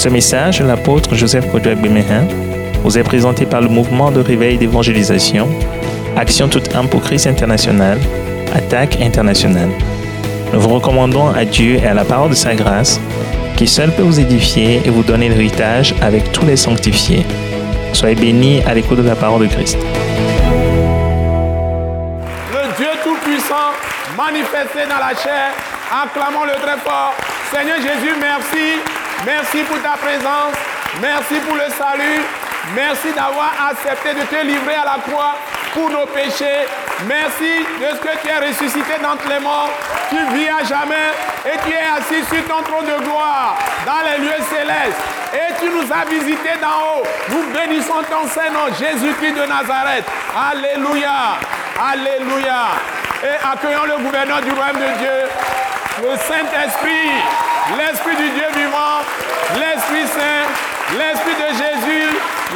Ce message, l'apôtre Joseph Kodouak Bemehin, vous est présenté par le mouvement de réveil d'évangélisation, Action toute âme pour Christ international, Attaque internationale. Nous vous recommandons à Dieu et à la parole de sa grâce, qui seul peut vous édifier et vous donner l'héritage avec tous les sanctifiés. Soyez bénis à l'écoute de la parole de Christ. Le Dieu Tout-Puissant manifesté dans la chair, acclamons-le très fort. Seigneur Jésus, merci. Merci pour ta présence. Merci pour le salut. Merci d'avoir accepté de te livrer à la croix pour nos péchés. Merci de ce que tu es ressuscité d'entre les morts. Tu vis à jamais et tu es assis sur ton trône de gloire dans les lieux célestes. Et tu nous as visités d'en haut. Nous bénissons ton Saint-Nom, Jésus-Christ de Nazareth. Alléluia. Alléluia. Et accueillons le gouverneur du royaume de Dieu, le Saint-Esprit, l'Esprit du Dieu vivant, l'Esprit Saint, l'Esprit de Jésus,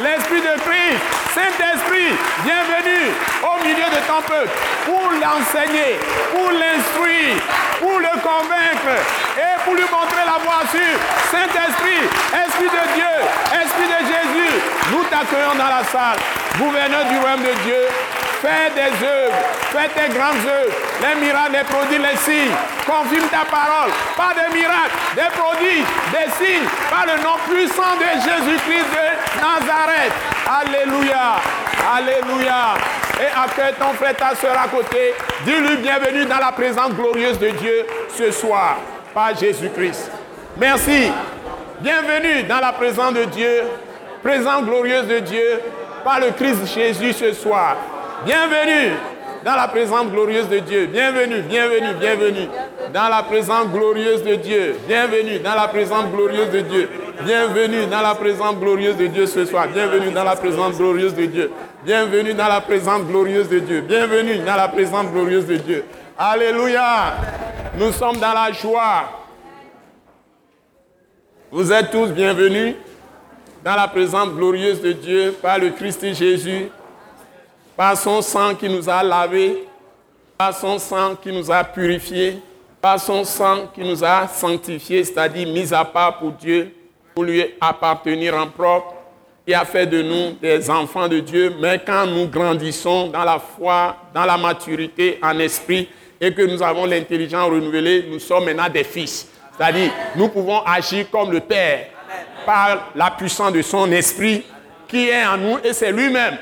l'Esprit de Christ. Saint-Esprit, bienvenue au milieu de ton peuple pour l'enseigner, pour l'instruire, pour le convaincre et pour lui montrer la voie sûre. Saint-Esprit, Esprit de Dieu, Esprit de Jésus, nous t'accueillons dans la salle. Gouverneur du royaume de Dieu, fais des œuvres, fais tes grandes œuvres, les miracles, les prodiges, les signes. Confirme ta parole, pas de miracles, des prodiges, des signes, par le nom puissant de Jésus-Christ de Nazareth. Alléluia, Alléluia. Et accueille ton frère, ta soeur à côté. Dis-lui bienvenue dans la présence glorieuse de Dieu ce soir, par Jésus-Christ. Merci. Bienvenue dans la présence de Dieu, présence glorieuse de Dieu, par le Christ Jésus ce soir. Bienvenue dans la présence glorieuse de Dieu. Bienvenue, bienvenue, bienvenue dans la présence glorieuse de Dieu. Bienvenue dans la présence glorieuse de Dieu. Bienvenue dans la présence glorieuse de Dieu ce soir. Bienvenue dans la présence glorieuse de Dieu. Bienvenue dans la présence glorieuse de Dieu. Bienvenue dans la présence glorieuse de Dieu. Alléluia. Nous sommes dans la joie. Vous êtes tous bienvenus dans la présence glorieuse de Dieu par le Christ Jésus, par son sang qui nous a lavés, par son sang qui nous a purifiés, par son sang qui nous a sanctifiés, c'est-à-dire mis à part pour Dieu, pour lui appartenir en propre, qui a fait de nous des enfants de Dieu. Mais quand nous grandissons dans la foi, dans la maturité, en esprit, et que nous avons l'intelligence renouvelée, nous sommes maintenant des fils. C'est-à-dire, nous pouvons agir comme le Père par la puissance de son esprit qui est en nous et c'est lui-même.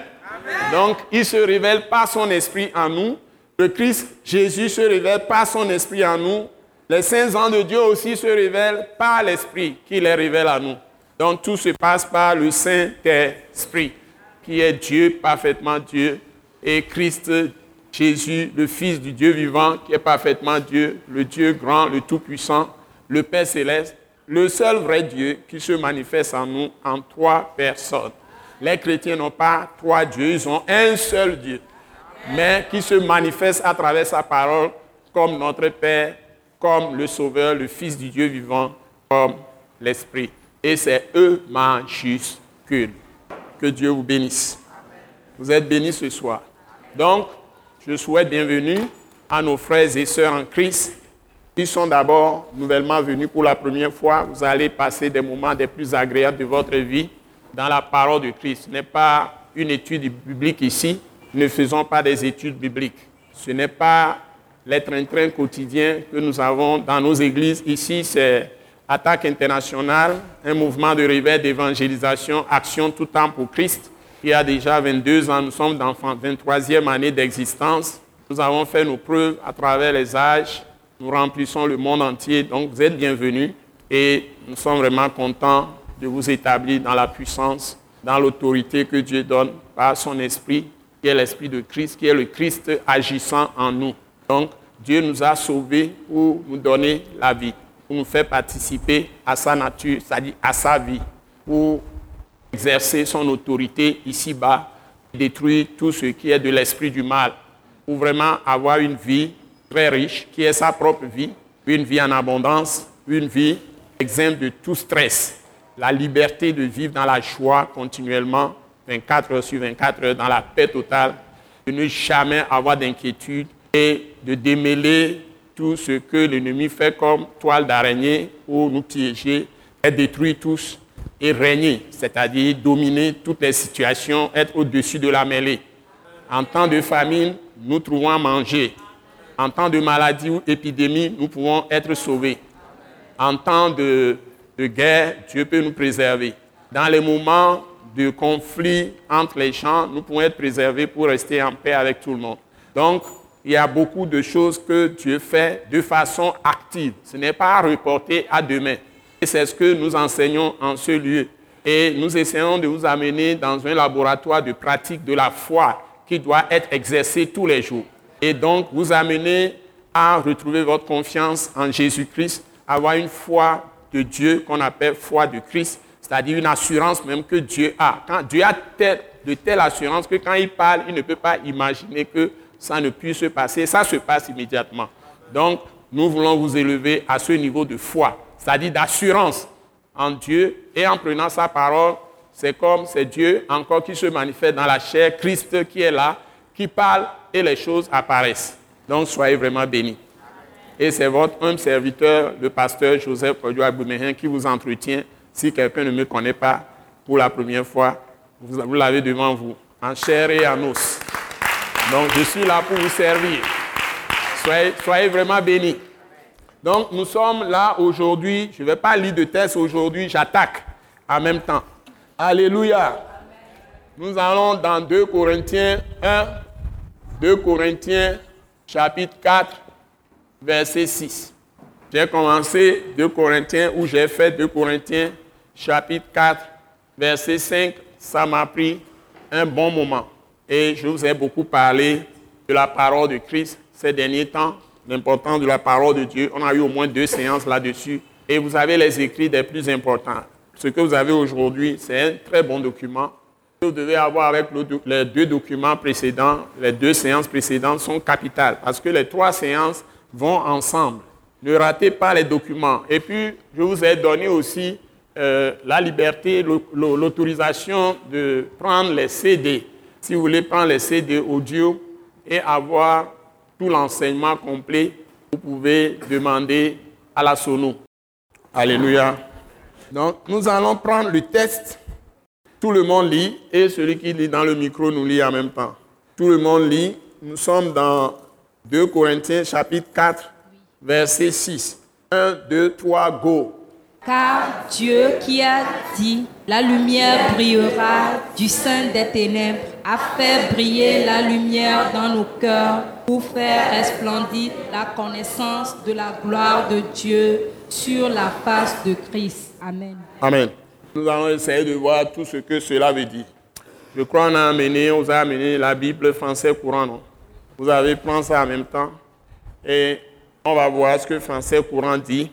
Donc, il se révèle par son esprit en nous. Le Christ Jésus se révèle par son esprit en nous. Les saints ans de Dieu aussi se révèlent par l'esprit qui les révèle à nous. Donc, tout se passe par le Saint-Esprit qui est Dieu, parfaitement Dieu, et Christ Jésus, le Fils du Dieu vivant, qui est parfaitement Dieu, le Dieu grand, le Tout-Puissant, le Père céleste, le seul vrai Dieu qui se manifeste en nous en trois personnes. Les chrétiens n'ont pas trois dieux, ils ont un seul Dieu, mais qui se manifeste à travers sa parole comme notre Père, comme le Sauveur, le Fils du Dieu vivant, comme l'Esprit. Et c'est eux majuscules. Que Dieu vous bénisse. Vous êtes bénis ce soir. Donc, je souhaite bienvenue à nos frères et sœurs en Christ qui sont d'abord nouvellement venus pour la première fois. Vous allez passer des moments des plus agréables de votre vie dans la parole de Christ. Ce n'est pas une étude biblique ici. Ne faisons pas des études bibliques. Ce n'est pas les train-train quotidiens que nous avons dans nos églises. Ici, c'est Attaque internationale, un mouvement de réveil d'évangélisation, action tout temps pour Christ, qui a déjà 22 ans. Nous sommes dans la 23e année d'existence. Nous avons fait nos preuves à travers les âges. Nous remplissons le monde entier. Donc, vous êtes bienvenus et nous sommes vraiment contents de vous établir dans la puissance, dans l'autorité que Dieu donne par son esprit, qui est l'esprit de Christ, qui est le Christ agissant en nous. Donc, Dieu nous a sauvés pour nous donner la vie, pour nous faire participer à sa nature, c'est-à-dire à sa vie, pour exercer son autorité ici-bas, détruire tout ce qui est de l'esprit du mal, pour vraiment avoir une vie très riche, qui est sa propre vie, une vie en abondance, une vie exempte de tout stress, la liberté de vivre dans la joie continuellement, 24 heures sur 24 heures, dans la paix totale, de ne jamais avoir d'inquiétude et de démêler tout ce que l'ennemi fait comme toile d'araignée pour nous piéger et détruire tous et régner, c'est-à-dire dominer toutes les situations, être au-dessus de la mêlée. En temps de famine, nous trouvons manger. En temps de maladie ou épidémie, nous pouvons être sauvés. En temps de, de guerre, Dieu peut nous préserver. Dans les moments de conflit entre les gens, nous pouvons être préservés pour rester en paix avec tout le monde. Donc, il y a beaucoup de choses que Dieu fait de façon active. Ce n'est pas reporté à demain. Et c'est ce que nous enseignons en ce lieu. Et nous essayons de vous amener dans un laboratoire de pratique de la foi qui doit être exercé tous les jours. Et donc, vous amener à retrouver votre confiance en Jésus-Christ, avoir une foi de Dieu qu'on appelle foi de Christ, c'est-à-dire une assurance même que Dieu a. Quand Dieu a de telle assurance que quand il parle, il ne peut pas imaginer que ça ne puisse se passer. Ça se passe immédiatement. Donc, nous voulons vous élever à ce niveau de foi, c'est-à-dire d'assurance en Dieu. Et en prenant sa parole, c'est comme c'est Dieu encore qui se manifeste dans la chair, Christ qui est là, qui parle et les choses apparaissent. Donc, soyez vraiment bénis. Et c'est votre humble serviteur, le pasteur Joseph Kodjo qui vous entretient. Si quelqu'un ne me connaît pas pour la première fois, vous l'avez devant vous, en chair et en os. Donc, je suis là pour vous servir. Soyez, vraiment bénis. Donc, nous sommes là aujourd'hui. Je ne vais pas lire de texte aujourd'hui, j'attaque en même temps. Alléluia. Nous allons dans 2 Corinthiens 1, 2 Corinthiens chapitre 4, verset 6. J'ai commencé 2 Corinthiens où j'ai fait 2 Corinthiens chapitre 4, verset 5. Ça m'a pris un bon moment. Et je vous ai beaucoup parlé de la parole de Christ ces derniers temps, l'importance de la parole de Dieu. On a eu au moins deux séances là-dessus. Et vous avez les écrits des plus importants. Ce que vous avez aujourd'hui, c'est un très bon document. Vous devez avoir avec les deux documents précédents, les deux séances précédentes sont capitales parce que les trois séances vont ensemble. Ne ratez pas les documents. Et puis, je vous ai donné aussi euh, la liberté, l'autorisation de prendre les CD. Si vous voulez prendre les CD audio et avoir tout l'enseignement complet, vous pouvez demander à la sono. Alléluia. Donc, nous allons prendre le test. Tout le monde lit et celui qui lit dans le micro nous lit en même temps. Tout le monde lit. Nous sommes dans 2 Corinthiens chapitre 4, verset 6. 1, 2, 3, go. Car Dieu qui a dit, la lumière brillera du sein des ténèbres, a fait briller la lumière dans nos cœurs pour faire resplendir la connaissance de la gloire de Dieu sur la face de Christ. Amen. Amen. Nous allons essayer de voir tout ce que cela veut dire. Je crois qu'on a amené, on a amené la Bible français courant, non? Vous avez ça en même temps. Et on va voir ce que français courant dit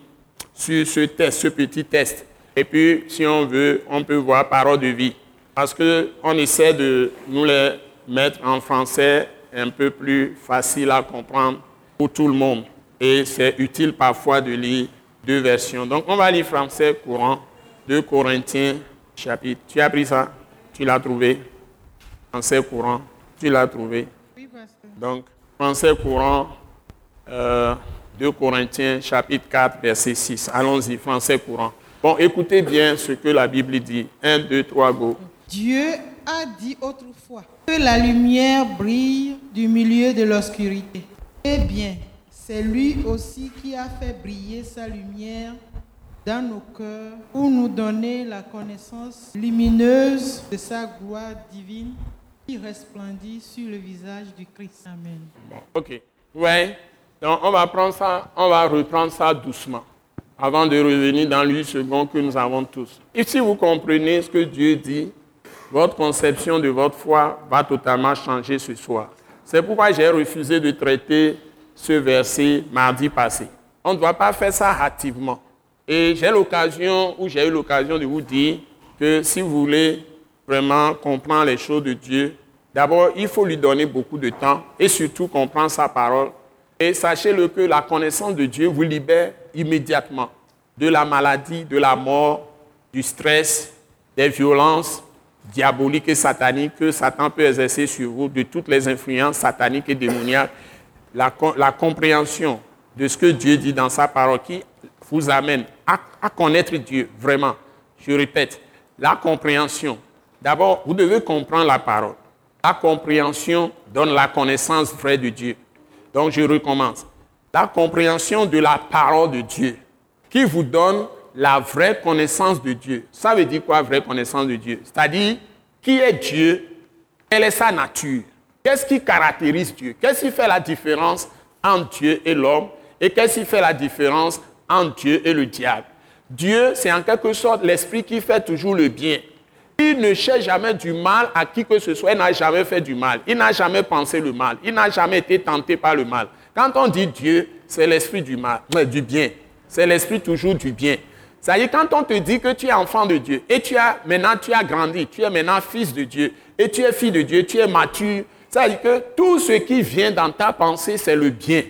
sur ce test, ce petit test. Et puis, si on veut, on peut voir parole de vie. Parce qu'on essaie de nous les mettre en français un peu plus facile à comprendre pour tout le monde. Et c'est utile parfois de lire deux versions. Donc, on va lire français courant, 2 Corinthiens, chapitre. Tu as pris ça? Tu l'as trouvé? Français courant, tu l'as trouvé? Donc, français courant, euh, 2 Corinthiens chapitre 4 verset 6. Allons-y, français courant. Bon, écoutez bien ce que la Bible dit. 1, 2, 3, go. Dieu a dit autrefois que la lumière brille du milieu de l'obscurité. Eh bien, c'est lui aussi qui a fait briller sa lumière dans nos cœurs pour nous donner la connaissance lumineuse de sa gloire divine qui resplendit sur le visage du Christ. Amen. Ok. Ouais. Donc on va, prendre ça, on va reprendre ça doucement avant de revenir dans l'huile second que nous avons tous. Et si vous comprenez ce que Dieu dit, votre conception de votre foi va totalement changer ce soir. C'est pourquoi j'ai refusé de traiter ce verset mardi passé. On ne doit pas faire ça hâtivement. Et j'ai l'occasion, ou j'ai eu l'occasion de vous dire que si vous voulez vraiment comprendre les choses de Dieu, d'abord, il faut lui donner beaucoup de temps et surtout comprendre sa parole et sachez-le que la connaissance de Dieu vous libère immédiatement de la maladie, de la mort, du stress, des violences diaboliques et sataniques que Satan peut exercer sur vous, de toutes les influences sataniques et démoniaques. La, compréhension de ce que Dieu dit dans sa parole qui vous amène à connaître Dieu, vraiment. Je répète, la compréhension. D'abord, vous devez comprendre la parole. La compréhension donne la connaissance vraie de Dieu. Donc, je recommence. La compréhension de la parole de Dieu qui vous donne la vraie connaissance de Dieu. Ça veut dire quoi, vraie connaissance de Dieu? C'est-à-dire, qui est Dieu? Quelle est sa nature? Qu'est-ce qui caractérise Dieu? Qu'est-ce qui fait la différence entre Dieu et l'homme? Et qu'est-ce qui fait la différence entre Dieu et le diable? Dieu, c'est en quelque sorte l'esprit qui fait toujours le bien. Il ne cherche jamais du mal à qui que ce soit. Il n'a jamais fait du mal. Il n'a jamais pensé le mal. Il n'a jamais été tenté par le mal. Quand on dit Dieu, c'est l'esprit du mal, du bien. C'est l'esprit toujours du bien. Ça y est, quand on te dit que tu es enfant de Dieu et tu as maintenant tu as grandi, tu es maintenant fils de Dieu et tu es fille de Dieu, tu es mature, ça veut dire que tout ce qui vient dans ta pensée, c'est le bien.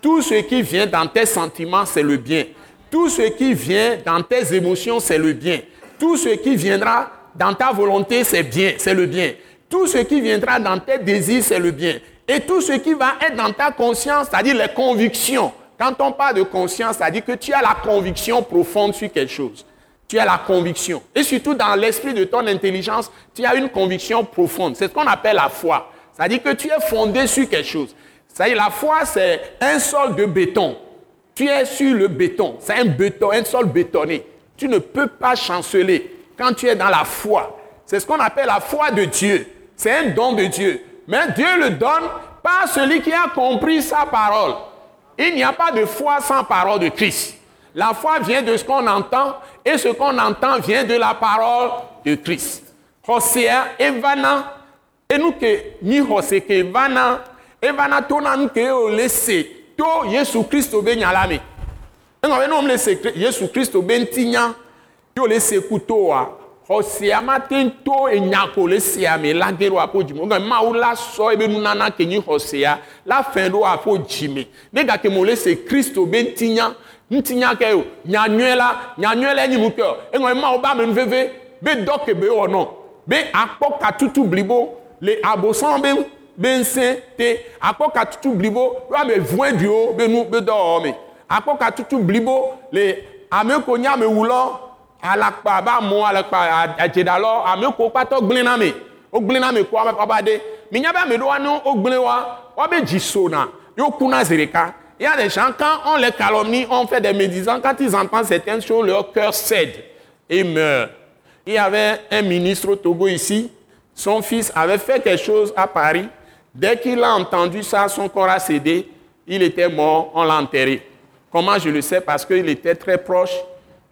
Tout ce qui vient dans tes sentiments, c'est le bien. Tout ce qui vient dans tes émotions, c'est le bien. Tout ce qui viendra dans ta volonté, c'est bien, c'est le bien. Tout ce qui viendra dans tes désirs, c'est le bien. Et tout ce qui va être dans ta conscience, c'est-à-dire les convictions. Quand on parle de conscience, c'est-à-dire que tu as la conviction profonde sur quelque chose. Tu as la conviction. Et surtout dans l'esprit de ton intelligence, tu as une conviction profonde. C'est ce qu'on appelle la foi. C'est-à-dire que tu es fondé sur quelque chose. C'est-à-dire la foi, c'est un sol de béton. Tu es sur le béton. C'est un béton, un sol bétonné. Tu ne peux pas chanceler quand tu es dans la foi. C'est ce qu'on appelle la foi de Dieu. C'est un don de Dieu. Mais Dieu le donne par celui qui a compris sa parole. Il n'y a pas de foi sans parole de Christ. La foi vient de ce qu'on entend et ce qu'on entend vient de la parole de Christ. Hosea evana enuke ni hose ke evana evana be no mlese Yesu Kristo be ntinya yo le se kutoa xɔsia mate to enya ko le sea me la ge ɖo aƒo dzime nga mawu la sɔ ebe nunana ke xɔsia la fɛ ɖo aƒo dzime ne gake mo le se kristo be ŋutinya ŋutinya ke o nyanyɔe la nyanyɔe la enyi nu ke o eŋɔ mawu ba ame nuveve be dɔ be wɔ nɔ be akpɔ katutu blibo le abosɔn be be ŋusẽ te. Akpɔ katutu blibo ɖo ame vue ɖiwo be nu be dɔwɔwɔ me. Akpɔ katutu blibo le ame ko nye amewulɔ alakpa ba mo alakpa ko kpatɔ gblẽ na na wa dzi ɖeka des gens, quand on les calomnie, on fait des médisants, quand ils entendent certaines choses, leur cœur cède et meurt. Il y avait un ministre au Togo ici, son fils avait fait quelque chose à Paris. Dès qu'il a entendu ça, son corps a cédé, il était mort, on l'a enterré. Comment je le sais? Parce qu'il était très proche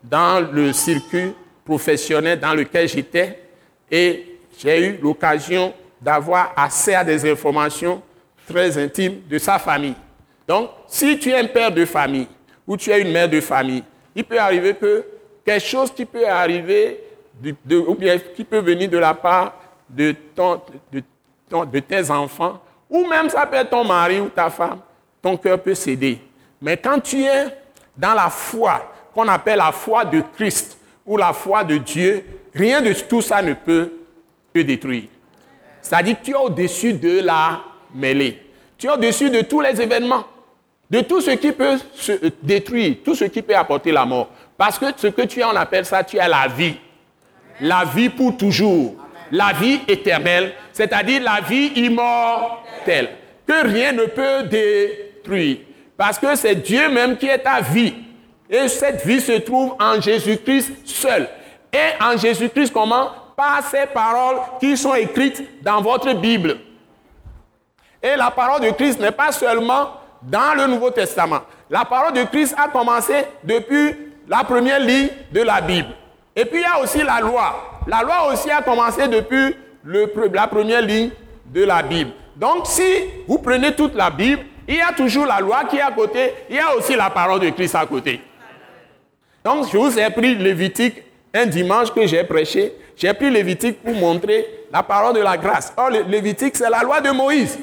dans le circuit professionnel dans lequel j'étais et j'ai eu l'occasion d'avoir accès à des informations très intimes de sa famille. Donc, si tu es un père de famille ou tu es une mère de famille, il peut arriver que quelque chose qui peut arriver ou bien qui peut venir de la part de, de tes enfants, ou même ça peut être ton mari ou ta femme, ton cœur peut céder. Mais quand tu es dans la foi, appelle la foi de Christ ou la foi de Dieu, rien de tout ça ne peut te détruire. C'est-à-dire tu es au-dessus de la mêlée. Tu es au-dessus de tous les événements, de tout ce qui peut se détruire, tout ce qui peut apporter la mort. Parce que ce que tu as, on appelle ça, tu as la vie. La vie pour toujours. La vie éternelle, c'est-à-dire la vie immortelle, que rien ne peut détruire. Parce que c'est Dieu même qui est ta vie. Et cette vie se trouve en Jésus-Christ seul. Et en Jésus-Christ comment? Par ces paroles qui sont écrites dans votre Bible. Et la parole de Christ n'est pas seulement dans le Nouveau Testament. La parole de Christ a commencé depuis la première ligne de la Bible. Et puis il y a aussi la loi. La loi aussi a commencé depuis la première ligne de la Bible. Donc si vous prenez toute la Bible, il y a toujours la loi qui est à côté, il y a aussi la parole de Christ à côté. Donc je vous ai pris Lévitique un dimanche que j'ai prêché. J'ai pris Lévitique pour montrer la parole de la grâce. Or, Lévitique, c'est la loi de Moïse.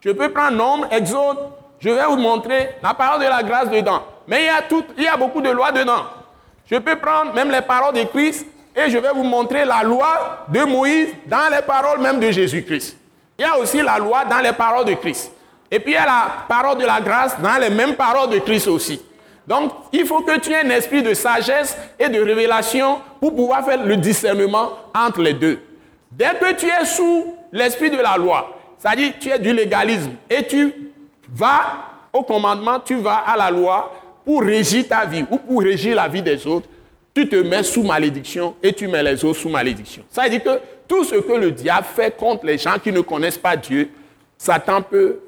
Je peux prendre Nombre, Exode, je vais vous montrer la parole de la grâce dedans. Mais il y a, tout, il y a beaucoup de lois dedans. Je peux prendre même les paroles de Christ et je vais vous montrer la loi de Moïse dans les paroles même de Jésus-Christ. Il y a aussi la loi dans les paroles de Christ. Et puis il y a la parole de la grâce dans les mêmes paroles de Christ aussi. Donc, il faut que tu aies un esprit de sagesse et de révélation pour pouvoir faire le discernement entre les deux. Dès que tu es sous l'esprit de la loi, c'est-à-dire tu es du légalisme et tu vas au commandement, tu vas à la loi pour régir ta vie ou pour régir la vie des autres, tu te mets sous malédiction et tu mets les autres sous malédiction. Ça veut dire que tout ce que le diable fait contre les gens qui ne connaissent pas Dieu, Satan peut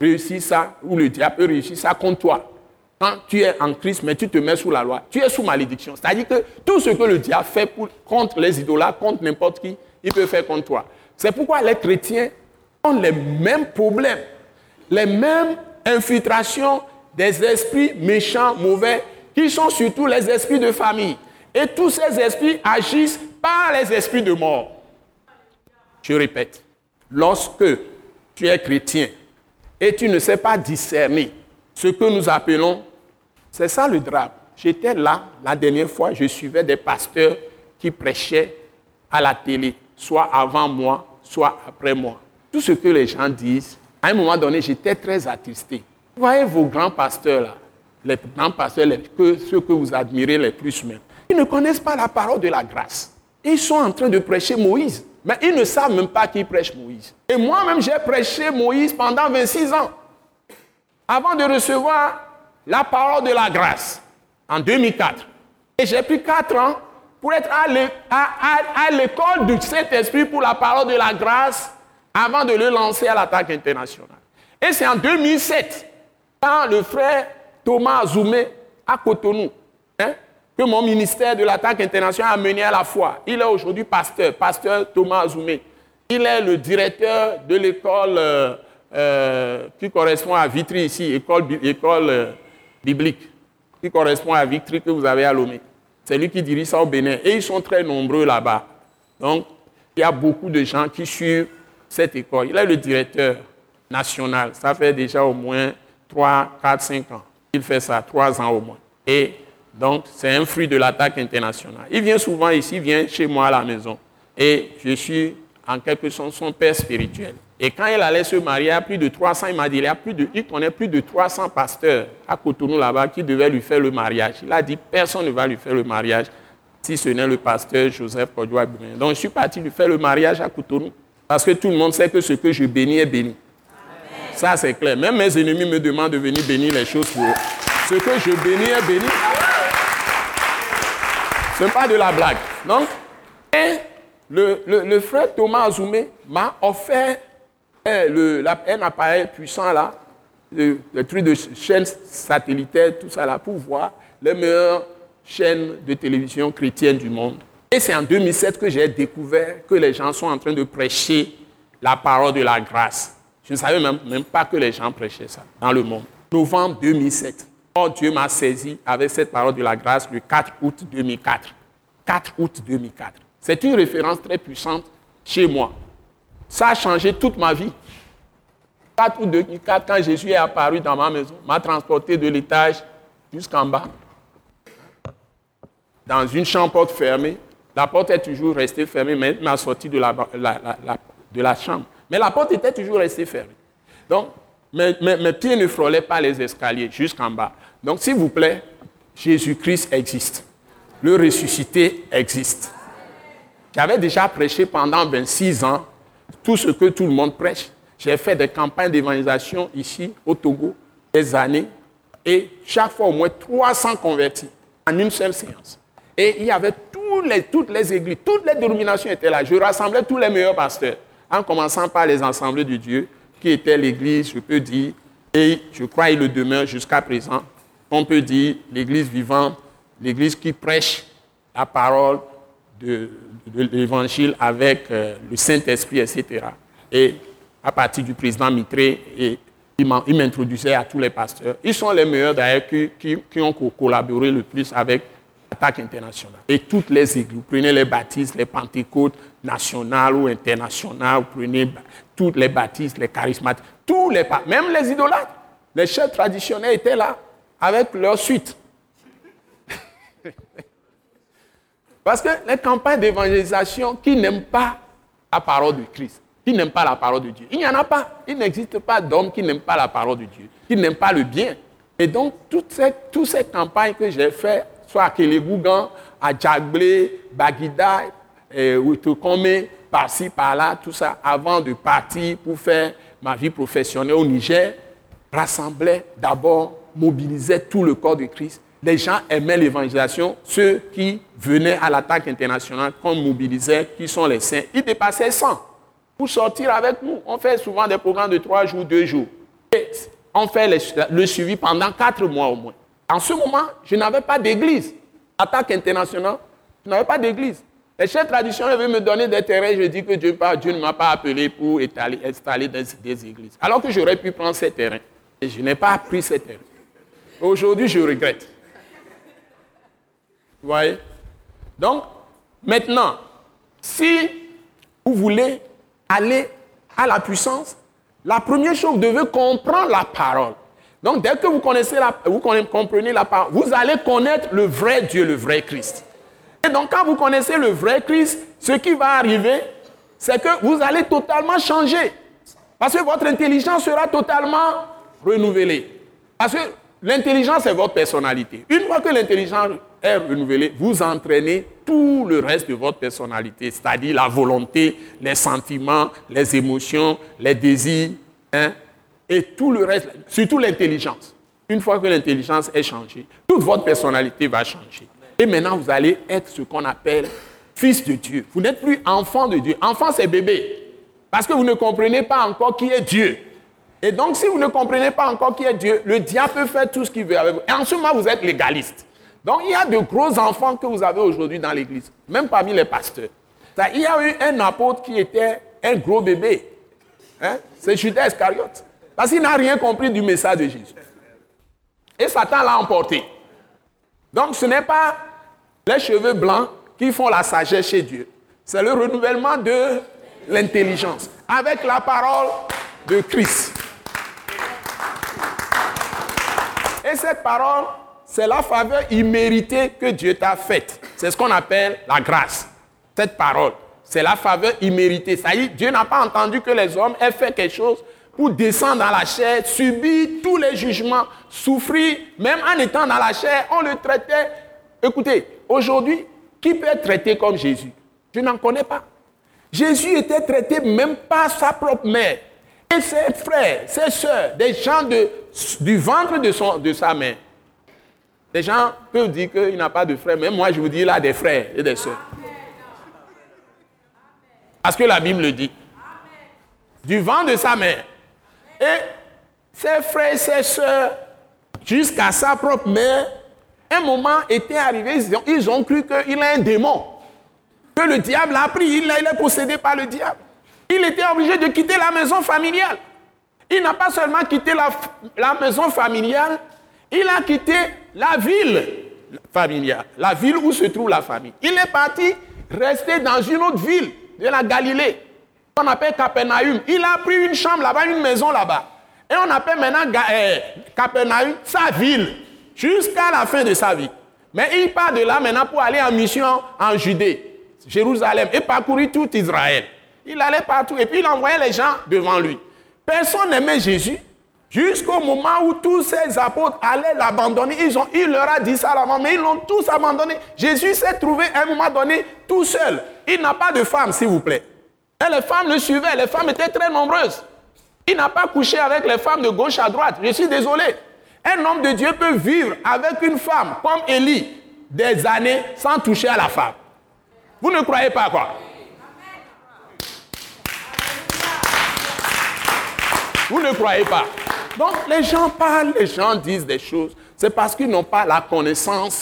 réussir ça, ou le diable peut réussir ça contre toi. Quand tu es en Christ, mais tu te mets sous la loi, tu es sous malédiction. C'est-à-dire que tout ce que le diable fait contre les idolâtres, contre n'importe qui, il peut faire contre toi. C'est pourquoi les chrétiens ont les mêmes problèmes, les mêmes infiltrations des esprits méchants, mauvais, qui sont surtout les esprits de famille. Et tous ces esprits agissent par les esprits de mort. Je répète, lorsque tu es chrétien et tu ne sais pas discerner ce que nous appelons, c'est ça le drame. J'étais là la dernière fois, je suivais des pasteurs qui prêchaient à la télé, soit avant moi, soit après moi. Tout ce que les gens disent, à un moment donné, j'étais très attristé. Vous voyez vos grands pasteurs là, les grands pasteurs, ceux que vous admirez les plus même, ils ne connaissent pas la parole de la grâce. Ils sont en train de prêcher Moïse, mais ils ne savent même pas qui prêche Moïse. Et moi-même, j'ai prêché Moïse pendant 26 ans, avant de recevoir la parole de la grâce en 2004. Et j'ai pris 4 ans pour être à l'école du Saint-Esprit pour la parole de la grâce avant de le lancer à l'attaque internationale. Et c'est en 2007, quand le frère Thomas Azoumé à Cotonou, hein, que mon ministère de l'attaque internationale a mené à la foi. Il est aujourd'hui pasteur, pasteur Thomas Azoumé. Il est le directeur de l'école euh, euh, qui correspond à Vitry ici, école, école euh, biblique, qui correspond à Vitry que vous avez à Lomé. C'est lui qui dirige ça au Bénin. Et ils sont très nombreux là-bas. Donc, il y a beaucoup de gens qui suivent cette école. Il est le directeur national. Ça fait déjà au moins 3, 4, 5 ans. Il fait ça, 3 ans au moins. Et donc, c'est un fruit de l'attaque internationale. Il vient souvent ici, il vient chez moi à la maison. Et je suis en quelque sorte son père spirituel. Et quand il allait se marier, à plus de 300, il m'a dit, il, y a plus de, il connaît plus de 300 pasteurs à Cotonou là-bas qui devaient lui faire le mariage. Il a dit, personne ne va lui faire le mariage si ce n'est le pasteur Joseph Kodjoa Donc je suis parti lui faire le mariage à Cotonou. Parce que tout le monde sait que ce que je bénis est béni. Ça, c'est clair. Même mes ennemis me demandent de venir bénir les choses pour eux. Ce que je bénis est béni. Ce n'est pas de la blague. Donc, et le, frère Thomas Azoumé m'a offert eh, un appareil puissant là, le, truc de chaîne satellitaire, tout ça là, pour voir les meilleures chaînes de télévision chrétiennes du monde. Et c'est en 2007 que j'ai découvert que les gens sont en train de prêcher la parole de la grâce. Je ne savais même, même pas que les gens prêchaient ça dans le monde. Novembre 2007. Oh, Dieu m'a saisi avec cette parole de la grâce le 4 août 2004. 4 août 2004. C'est une référence très puissante chez moi. Ça a changé toute ma vie. 4 août 2004, quand Jésus est apparu dans ma maison, m'a transporté de l'étage jusqu'en bas, dans une chambre porte fermée. La porte est toujours restée fermée, mais il m'a sorti de la, de la chambre. Mais la porte était toujours restée fermée. Donc, mes, mes pieds ne frôlaient pas les escaliers jusqu'en bas. Donc, s'il vous plaît, Jésus-Christ existe. Le ressuscité existe. J'avais déjà prêché pendant 26 ans tout ce que tout le monde prêche. J'ai fait des campagnes d'évangélisation ici, au Togo, des années, et chaque fois au moins 300 convertis en une seule séance. Et il y avait toutes les églises, toutes les dénominations étaient là. Je rassemblais tous les meilleurs pasteurs, en commençant par les assemblées de Dieu, qui étaient l'église, je peux dire, et je crois qu'il le demeure jusqu'à présent. On peut dire l'église vivante, l'église qui prêche la parole de, l'évangile avec euh, le Saint-Esprit, etc. Et à partir du président Mitré, et il m'introduisait à tous les pasteurs. Ils sont les meilleurs d'ailleurs qui, ont collaboré le plus avec l'attaque internationale. Et toutes les églises, vous prenez les baptistes, les pentecôtes nationales ou internationales, vous prenez toutes les baptistes, les charismatiques, tous les même les idolâtres, les chefs traditionnels étaient là avec leur suite. Parce que les campagnes d'évangélisation qui n'aiment pas la parole de Christ, qui n'aiment pas la parole de Dieu, il n'y en a pas. Il n'existe pas d'homme qui n'aime pas la parole de Dieu, qui n'aime pas le bien. Et donc, toutes ces, campagnes que j'ai faites, soit à Kelebougan, à Djaglé, Bagida, et Outokome, par-ci, par-là, tout ça, avant de partir pour faire ma vie professionnelle au Niger, rassemblait d'abord, mobilisait tout le corps de Christ. Les gens aimaient l'évangélisation, ceux qui venaient à l'attaque internationale, qu'on mobilisait, qui sont les saints, ils dépassaient 100 pour sortir avec nous. On fait souvent des programmes de trois jours, deux jours. Et on fait le, suivi pendant quatre mois au moins. En ce moment, je n'avais pas d'église. Attaque internationale, je n'avais pas d'église. Les chefs traditionnels veulent me donner des terrains. Je dis que Dieu, Dieu ne m'a pas appelé pour installer des, des, églises. Alors que j'aurais pu prendre ces terrains. Et je n'ai pas pris ces terrains. Aujourd'hui, je regrette. Vous voyez? Donc, maintenant, si vous voulez aller à la puissance, la première chose, vous devez comprendre la parole. Donc, dès que vous connaissez la, vous comprenez la parole, vous allez connaître le vrai Dieu, le vrai Christ. Et donc, quand vous connaissez le vrai Christ, ce qui va arriver, c'est que vous allez totalement changer. Parce que votre intelligence sera totalement renouvelée. Parce que l'intelligence, c'est votre personnalité. Une fois que l'intelligence est renouvelée, vous entraînez tout le reste de votre personnalité, c'est-à-dire la volonté, les sentiments, les émotions, les désirs, hein, et tout le reste, surtout l'intelligence. Une fois que l'intelligence est changée, toute votre personnalité va changer. Et maintenant, vous allez être ce qu'on appelle fils de Dieu. Vous n'êtes plus enfant de Dieu. Enfant, c'est bébé. Parce que vous ne comprenez pas encore qui est Dieu. Et donc, si vous ne comprenez pas encore qui est Dieu, le diable peut faire tout ce qu'il veut avec vous. Et en ce moment, vous êtes légaliste. Donc, il y a de gros enfants que vous avez aujourd'hui dans l'église, même parmi les pasteurs. Il y a eu un apôtre qui était un gros bébé. Hein? C'est Judas Iscariote. Parce qu'il n'a rien compris du message de Jésus. Et Satan l'a emporté. Donc, ce n'est pas les cheveux blancs qui font la sagesse chez Dieu. C'est le renouvellement de l'intelligence avec la parole de Christ. Et cette parole, c'est la faveur imméritée que Dieu t'a faite. C'est ce qu'on appelle la grâce. Cette parole, c'est la faveur imméritée. Ça y est, Dieu n'a pas entendu que les hommes aient fait quelque chose pour descendre dans la chair, subir tous les jugements, souffrir, même en étant dans la chair, on le traitait. Écoutez, aujourd'hui, qui peut être traité comme Jésus? Je n'en connais pas. Jésus était traité même par sa propre mère. Et ses frères, ses soeurs, des gens du ventre de sa mère. Des gens peuvent dire qu'il n'a pas de frères, mais moi je vous dis, il a des frères et des soeurs. Parce que la Bible le dit. Du ventre de sa mère. Et ses frères et ses soeurs, jusqu'à sa propre mère, un moment était arrivé, ils ont, cru qu'il est un démon. Que le diable a pris, il est possédé par le diable il était obligé de quitter la maison familiale. Il n'a pas seulement quitté la, maison familiale, il a quitté la ville familiale, la ville où se trouve la famille. Il est parti rester dans une autre ville de la Galilée, qu'on appelle Capernaum. Il a pris une chambre là-bas, une maison là-bas. Et on appelle maintenant euh, Capernaum sa ville, jusqu'à la fin de sa vie. Mais il part de là maintenant pour aller en mission en Judée, Jérusalem, et parcourir tout Israël. Il allait partout et puis il envoyait les gens devant lui. Personne n'aimait Jésus jusqu'au moment où tous ses apôtres allaient l'abandonner. il leur a dit ça avant, mais ils l'ont tous abandonné. Jésus s'est trouvé à un moment donné tout seul. Il n'a pas de femme, s'il vous plaît. Et les femmes le suivaient, les femmes étaient très nombreuses. Il n'a pas couché avec les femmes de gauche à droite. Je suis désolé. Un homme de Dieu peut vivre avec une femme comme Élie des années sans toucher à la femme. Vous ne croyez pas quoi? Vous ne croyez pas Donc les gens parlent, les gens disent des choses. C'est parce qu'ils n'ont pas la connaissance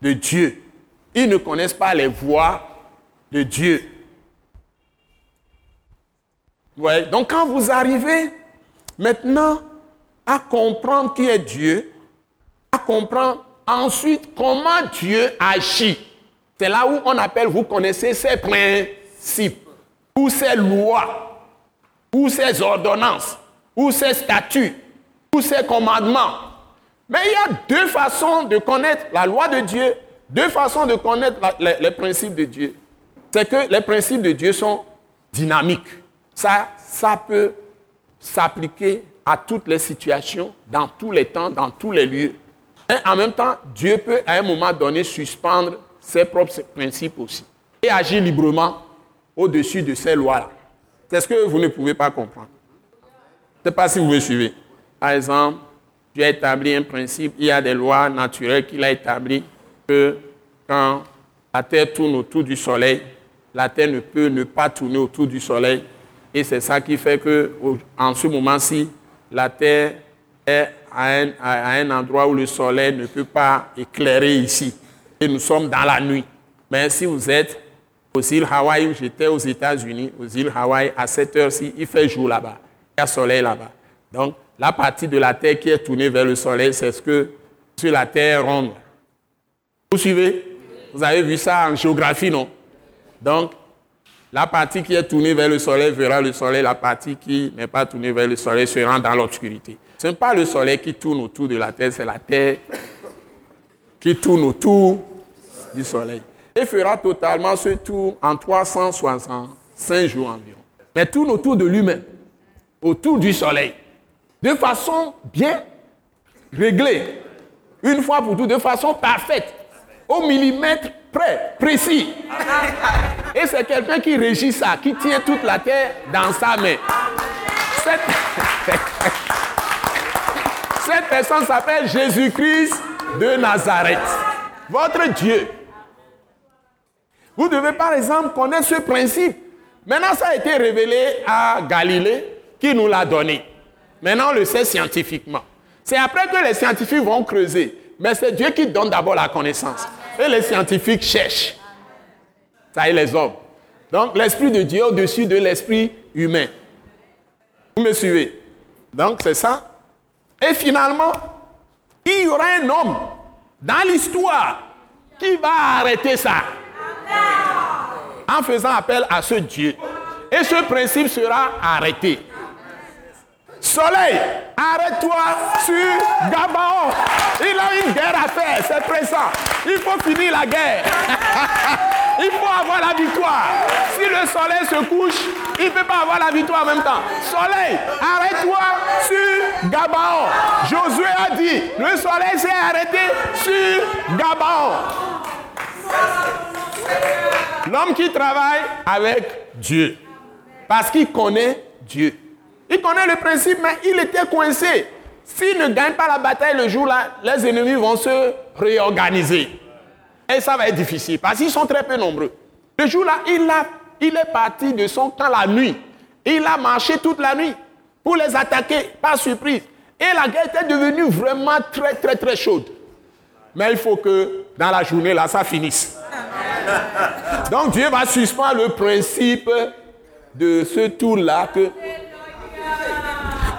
de Dieu. Ils ne connaissent pas les voies de Dieu. Ouais. Donc quand vous arrivez maintenant à comprendre qui est Dieu, à comprendre ensuite comment Dieu agit, c'est là où on appelle, vous connaissez ses principes ou ses lois ou ses ordonnances, ou ses statuts, ou ses commandements. Mais il y a deux façons de connaître la loi de Dieu, deux façons de connaître les, principes de Dieu. C'est que les principes de Dieu sont dynamiques. Ça, ça peut s'appliquer à toutes les situations, dans tous les temps, dans tous les lieux. Et en même temps, Dieu peut à un moment donné suspendre ses propres principes aussi et agir librement au-dessus de ces lois-là. C'est ce que vous ne pouvez pas comprendre. Ne sais pas si vous me suivez. Par exemple, Dieu a établi un principe, il y a des lois naturelles qu'il a établies, que quand la Terre tourne autour du Soleil, la Terre ne peut ne pas tourner autour du Soleil. Et c'est ça qui fait que, en ce moment-ci, la Terre est à un, à un, endroit où le Soleil ne peut pas éclairer ici. Et nous sommes dans la nuit. Mais si vous êtes aux îles Hawaï, j'étais aux États-Unis, aux îles Hawaï, à cette heure-ci, il fait jour là-bas. A soleil là-bas. Donc, la partie de la Terre qui est tournée vers le soleil, c'est ce que sur la Terre ronde. Vous suivez? Vous avez vu ça en géographie, non? Donc, la partie qui est tournée vers le soleil verra le soleil, la partie qui n'est pas tournée vers le soleil sera dans l'obscurité. Ce n'est pas le soleil qui tourne autour de la Terre, c'est la Terre qui tourne autour du soleil et fera totalement ce tour en 365 jours environ. Mais tourne autour de lui-même, autour du soleil, de façon bien réglée, une fois pour toutes, de façon parfaite, au millimètre près, précis. Et c'est quelqu'un qui régit ça, qui tient toute la terre dans sa main. Cette, Cette personne s'appelle Jésus-Christ de Nazareth, votre Dieu. Vous devez par exemple connaître ce principe. Maintenant, ça a été révélé à Galilée qui nous l'a donné. Maintenant, on le sait scientifiquement. C'est après que les scientifiques vont creuser. Mais c'est Dieu qui donne d'abord la connaissance. Et les scientifiques cherchent. Ça est les hommes. Donc l'Esprit de Dieu au-dessus de l'Esprit humain. Vous me suivez? Donc c'est ça. Et finalement, il y aura un homme dans l'histoire qui va arrêter ça en faisant appel à ce Dieu. Et ce principe sera arrêté. Soleil, arrête-toi sur Gabaon. Il a une guerre à faire, c'est présent. Il faut finir la guerre. il faut avoir la victoire. Si le soleil se couche, il ne peut pas avoir la victoire en même temps. Soleil, arrête-toi sur Gabaon. Josué a dit, le soleil s'est arrêté sur Gabaon. L'homme qui travaille avec Dieu. Parce qu'il connaît Dieu. Il connaît le principe, mais il était coincé. S'il ne gagne pas la bataille le jour-là, les ennemis vont se réorganiser. Et ça va être difficile parce qu'ils sont très peu nombreux. Le jour-là, il, il est parti de son camp la nuit. Il a marché toute la nuit pour les attaquer par surprise. Et la guerre était devenue vraiment très, très, très chaude. Mais il faut que dans la journée, là, ça finisse. Donc Dieu va suspendre le principe de ce tour-là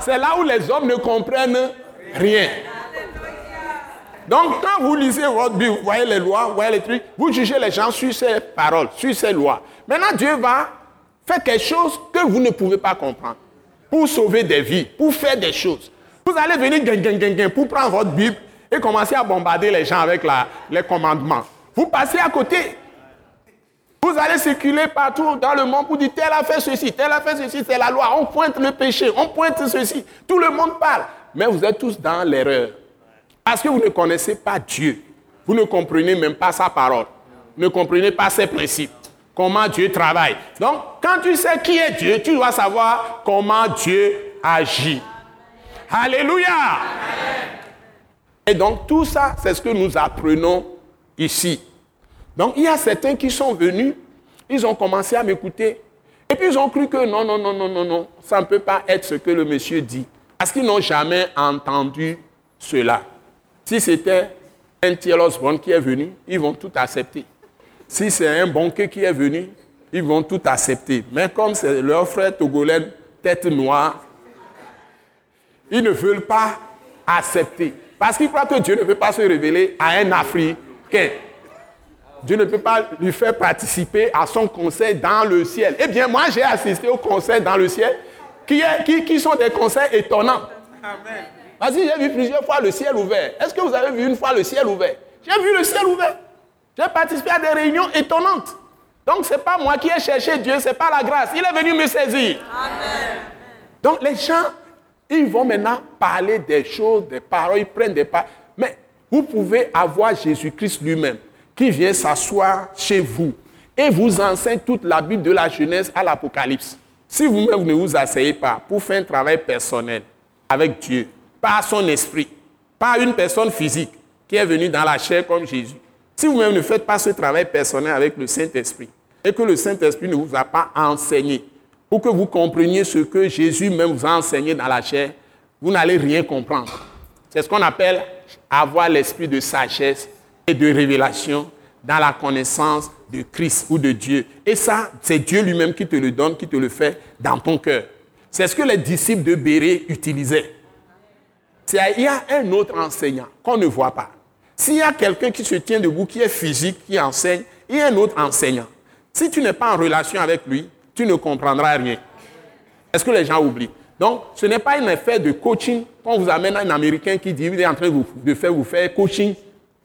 c'est là où les hommes ne comprennent rien. Donc quand vous lisez votre Bible, vous voyez les lois, vous voyez les trucs, vous jugez les gens sur ces paroles, sur ces lois. Maintenant Dieu va faire quelque chose que vous ne pouvez pas comprendre. Pour sauver des vies, pour faire des choses. Vous allez venir pour prendre votre Bible et commencer à bombarder les gens avec les commandements. Vous passez à côté. Vous allez circuler partout dans le monde pour dire tel a fait ceci, tel a fait ceci, c'est la loi. On pointe le péché, on pointe ceci. Tout le monde parle. Mais vous êtes tous dans l'erreur. Parce que vous ne connaissez pas Dieu. Vous ne comprenez même pas sa parole. Vous ne comprenez pas ses principes. Comment Dieu travaille. Donc, quand tu sais qui est Dieu, tu dois savoir comment Dieu agit. Alléluia. Et donc, tout ça, c'est ce que nous apprenons ici. Donc il y a certains qui sont venus, ils ont commencé à m'écouter. Et puis ils ont cru que non, non, non, non, non, non, ça ne peut pas être ce que le monsieur dit. Parce qu'ils n'ont jamais entendu cela. Si c'était un Thierry bon qui est venu, ils vont tout accepter. Si c'est un banquier qui est venu, ils vont tout accepter. Mais comme c'est leur frère togolais, tête noire, ils ne veulent pas accepter. Parce qu'ils croient que Dieu ne peut pas se révéler à un Africain. Dieu ne peut pas lui faire participer à son conseil dans le ciel. Eh bien, moi, j'ai assisté au conseil dans le ciel, qui, est, qui, sont des conseils étonnants. Amen. Vas-y, j'ai vu plusieurs fois le ciel ouvert. Est-ce que vous avez vu une fois le ciel ouvert? J'ai vu le ciel ouvert. J'ai participé à des réunions étonnantes. Donc, ce n'est pas moi qui ai cherché Dieu, ce n'est pas la grâce. Il est venu me saisir. Amen. Donc, les gens Ils vont maintenant parler des choses, des paroles, ils prennent des paroles. Mais vous pouvez avoir Jésus-Christ lui-même qui vient s'asseoir chez vous et vous enseigne toute la Bible de la Genèse à l'Apocalypse. Si vous-même ne vous asseyez pas pour faire un travail personnel avec Dieu, par son esprit, pas une personne physique qui est venue dans la chair comme Jésus, si vous-même ne faites pas ce travail personnel avec le Saint-Esprit et que le Saint-Esprit ne vous a pas enseigné pour que vous compreniez ce que Jésus même vous a enseigné dans la chair, vous n'allez rien comprendre. C'est ce qu'on appelle avoir l'esprit de sagesse et de révélation dans la connaissance de Christ ou de Dieu. Et ça, c'est Dieu lui-même qui te le donne, qui te le fait dans ton cœur. C'est ce que les disciples de Béré utilisaient. Il y a un autre enseignant qu'on ne voit pas. S'il y a quelqu'un qui se tient debout, qui est physique, qui enseigne, il y a un autre enseignant. Si tu n'es pas en relation avec lui, tu ne comprendras rien. Est-ce que les gens oublient? Donc, ce n'est pas un effet de coaching. Quand vous amène un Américain qui dit, il est en train de faire vous faire coaching,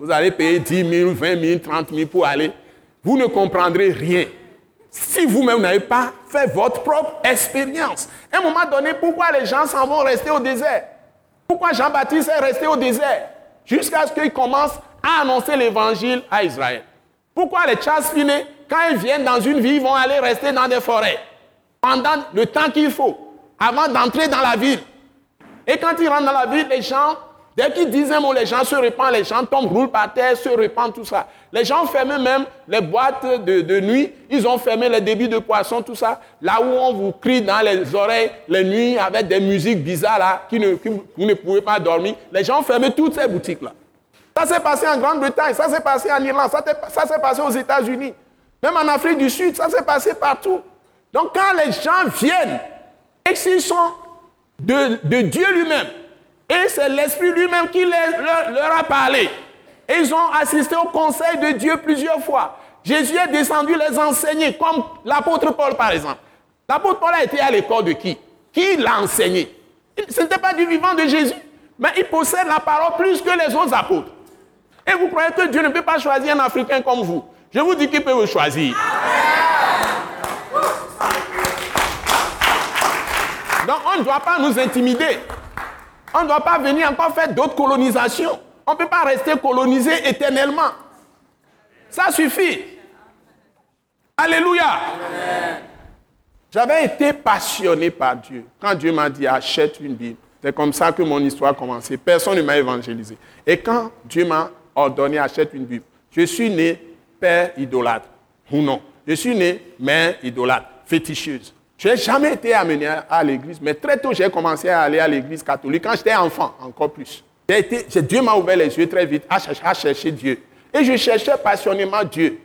vous allez payer 10 000, 20 000, 30 000 pour aller. Vous ne comprendrez rien. Si vous-même n'avez pas fait votre propre expérience. À un moment donné, pourquoi les gens s'en vont rester au désert? Pourquoi Jean-Baptiste est resté au désert Jusqu'à ce qu'il commence à annoncer l'évangile à Israël? Pourquoi les Charles Finney, quand ils viennent dans une ville, vont aller rester dans des forêts? Pendant le temps qu'il faut avant d'entrer dans la ville Et quand ils rentrent dans la ville, les gens Dès qu'ils disent un les gens se répandent, les gens tombent, roulent par terre, se répandent, tout ça. Les gens ont fermé même les boîtes de, nuit, ils ont fermé les débits de poissons, tout ça. Là où on vous crie dans les oreilles les nuits avec des musiques bizarres là, qui ne, vous ne pouvez pas dormir. Les gens ont fermé toutes ces boutiques-là. Ça s'est passé en Grande-Bretagne, ça s'est passé en Irlande, ça s'est passé aux États-Unis. Même en Afrique du Sud, ça s'est passé partout. Donc quand les gens viennent et s'ils sont de Dieu lui-même, et c'est l'Esprit lui-même qui leur, a parlé. Et ils ont assisté au conseil de Dieu plusieurs fois. Jésus est descendu les enseigner, comme l'apôtre Paul par exemple. L'apôtre Paul a été à l'école de qui? Qui l'a enseigné? Ce n'était pas du vivant de Jésus, mais il possède la parole plus que les autres apôtres. Et vous croyez que Dieu ne peut pas choisir un Africain comme vous? Je vous dis qu'il peut vous choisir. Donc on ne doit pas nous intimider. On ne doit pas venir encore faire d'autres colonisations. On ne peut pas rester colonisé éternellement. Ça suffit. Alléluia. J'avais été passionné par Dieu. Quand Dieu m'a dit achète une Bible, c'est comme ça que mon histoire a commencé. Personne ne m'a évangélisé. Et quand Dieu m'a ordonné achète une Bible, je suis né père idolâtre ou non. Je suis né mère idolâtre, féticheuse. Je n'ai jamais été amené à l'église, mais très tôt, j'ai commencé à aller à l'église catholique. Quand j'étais enfant, encore plus. Dieu m'a ouvert les yeux très vite à chercher, Dieu. Et je cherchais passionnément Dieu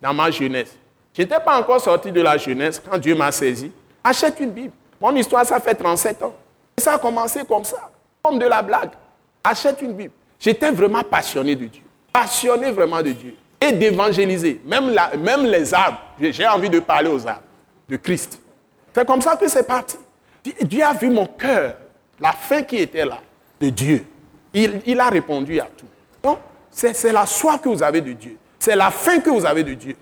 dans ma jeunesse. Je n'étais pas encore sorti de la jeunesse quand Dieu m'a saisi. Achète une Bible. Mon histoire, ça fait 37 ans. Et ça a commencé comme ça, comme de la blague. Achète une Bible. J'étais vraiment passionné de Dieu. Passionné vraiment de Dieu. Et d'évangéliser. Même, même les arbres. J'ai envie de parler aux arbres de Christ. C'est comme ça que c'est parti. Dieu a vu mon cœur, la fin qui était là, de Dieu. Il, a répondu à tout. Donc, c'est la soif que vous avez de Dieu. C'est la fin que vous avez de Dieu.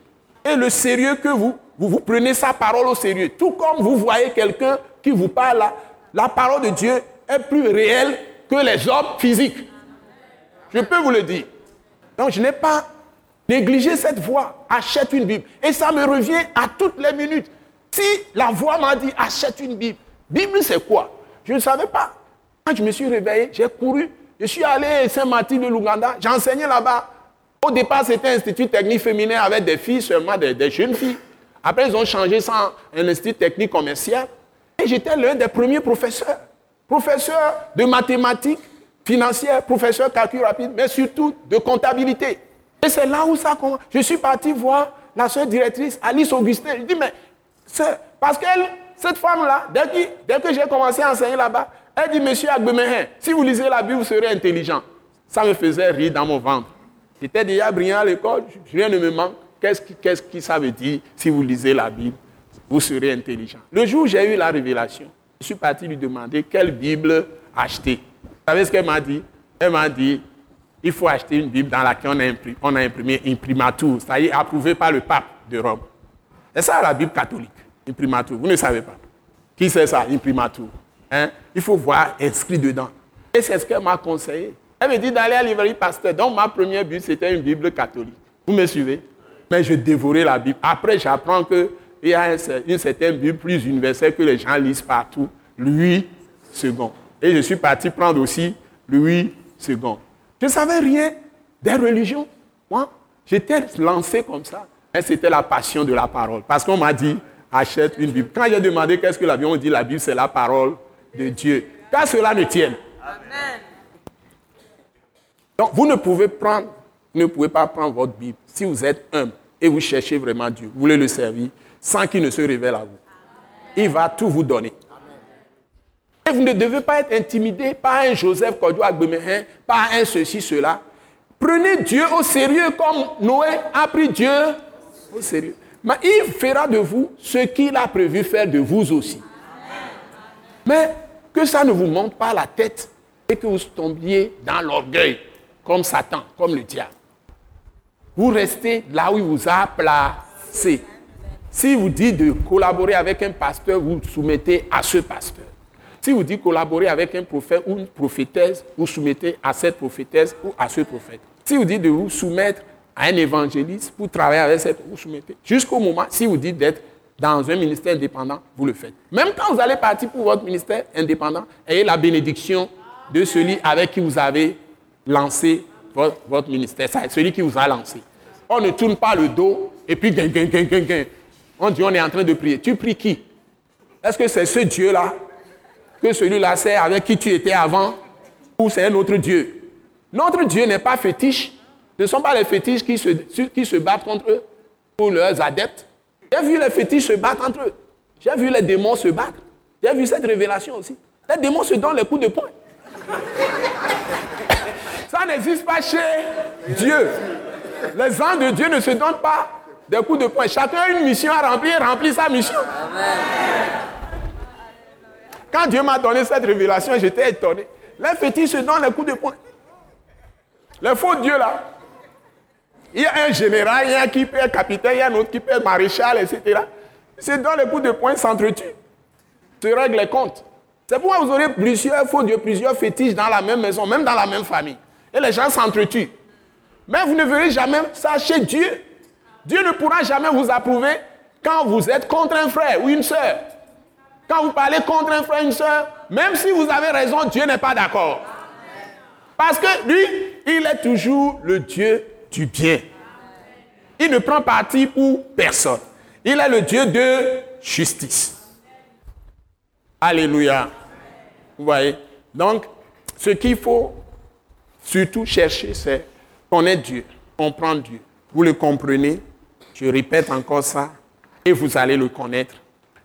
Et le sérieux que vous, vous, vous prenez sa parole au sérieux. Tout comme vous voyez quelqu'un qui vous parle là, la parole de Dieu est plus réelle que les hommes physiques. Je peux vous le dire. Donc, je n'ai pas négligé cette voie. Achète une Bible. Et ça me revient à toutes les minutes. Si la voix m'a dit achète une Bible, Bible c'est quoi? Je ne savais pas. Quand je me suis réveillé, j'ai couru. Je suis allé à Saint-Martin de l'Ouganda. J'enseignais là-bas. Au départ, c'était un institut technique féminin avec des filles seulement, des, jeunes filles. Après, ils ont changé ça en un institut technique commercial. Et j'étais l'un des premiers professeurs. Professeur de mathématiques financières, professeur calcul rapide, mais surtout de comptabilité. Et c'est là où ça commence. Je suis parti voir la soeur directrice, Alice Augustin. Je dis, mais parce que cette femme-là, dès, que j'ai commencé à enseigner là-bas, elle dit, Monsieur Agbemehin, si vous lisez la Bible, vous serez intelligent. Ça me faisait rire dans mon ventre. J'étais déjà brillant à l'école, rien ne me manque. Qu'est-ce que qui ça veut dire si vous lisez la Bible, vous serez intelligent? Le jour où j'ai eu la révélation, je suis parti lui demander quelle Bible acheter. Vous savez ce qu'elle m'a dit? Elle m'a dit, il faut acheter une Bible dans laquelle on a imprimé, on a imprimé imprimatur, c'est-à-dire approuvé par le pape de Rome. C'est ça la Bible catholique, imprimatur. Vous ne savez pas. Qui c'est ça, imprimatur hein, il faut voir inscrit dedans. Et c'est ce qu'elle m'a conseillé. Elle me dit d'aller à la librairie pasteur. Donc ma première Bible, c'était une Bible catholique. Vous me suivez? Mais je dévorais la Bible. Après, j'apprends qu'il y a une certaine Bible plus universelle que les gens lisent partout. Louis II. Et je suis parti prendre aussi Louis II. Je ne savais rien des religions. Moi, j'étais lancé comme ça. Et c'était la passion de la parole. Parce qu'on m'a dit, achète une Bible. Quand j'ai demandé qu'est-ce que la Bible, on dit la Bible, c'est la parole de Dieu. Qu'à cela ne tienne. Amen. Donc, vous ne pouvez prendre, ne pouvez pas prendre votre Bible si vous êtes humble et vous cherchez vraiment Dieu, vous voulez le servir, sans qu'il ne se révèle à vous. Il va tout vous donner. Et vous ne devez pas être intimidé par un Joseph Kodjo Agbemehin, par un ceci, cela. Prenez Dieu au sérieux comme Noé a pris Dieu au sérieux. Mais il fera de vous ce qu'il a prévu faire de vous aussi. Mais que ça ne vous monte pas la tête et que vous tombiez dans l'orgueil comme Satan, comme le diable. Vous restez là où il vous a placé. Si vous dites de collaborer avec un pasteur, vous soumettez à ce pasteur. Si vous dites collaborer avec un prophète ou une prophétesse, vous soumettez à cette prophétesse ou à ce prophète. Si vous dites de vous soumettre à un évangéliste pour travailler avec cette, vous soumettez. Jusqu'au moment, si vous dites d'être dans un ministère indépendant, vous le faites. Même quand vous allez partir pour votre ministère indépendant, ayez la bénédiction de celui avec qui vous avez lancé votre, ministère. C'est celui qui vous a lancé. On ne tourne pas le dos et puis On dit on est en train de prier. Tu pries qui? Est-ce que c'est ce Dieu-là que celui-là c'est avec qui tu étais avant ou c'est un autre Dieu? Notre Dieu n'est pas fétiche. Ce ne sont pas les fétiches qui se, qui se battent contre eux ou leurs adeptes. J'ai vu les fétiches se battre entre eux. J'ai vu les démons se battre. J'ai vu cette révélation aussi. Les démons se donnent les coups de poing. Ça n'existe pas chez Dieu. Les anges de Dieu ne se donnent pas des coups de poing. Chacun a une mission à remplir, remplit sa mission. Quand Dieu m'a donné cette révélation, j'étais étonné. Les fétiches se donnent les coups de poing. Les faux dieux là. Il y a un général, il y a un qui peut être capitaine, il y a un autre qui peut être maréchal, etc. Se donnent les coups de poing, s'entretuent. Se règlent les comptes. C'est pourquoi vous aurez plusieurs faux dieux, plusieurs fétiches dans la même maison, même dans la même famille. Et les gens s'entretuent. Mais vous ne verrez jamais ça chez Dieu. Dieu ne pourra jamais vous approuver quand vous êtes contre un frère ou une soeur. Quand vous parlez contre un frère ou une soeur, même si vous avez raison, Dieu n'est pas d'accord. Parce que lui, il est toujours le Dieu du bien. Il ne prend parti pour personne. Il est le Dieu de justice. Alléluia. Vous voyez? Donc, ce qu'il faut surtout chercher, c'est connaître Dieu, comprendre Dieu. Vous le comprenez, je répète encore ça, et vous allez le connaître.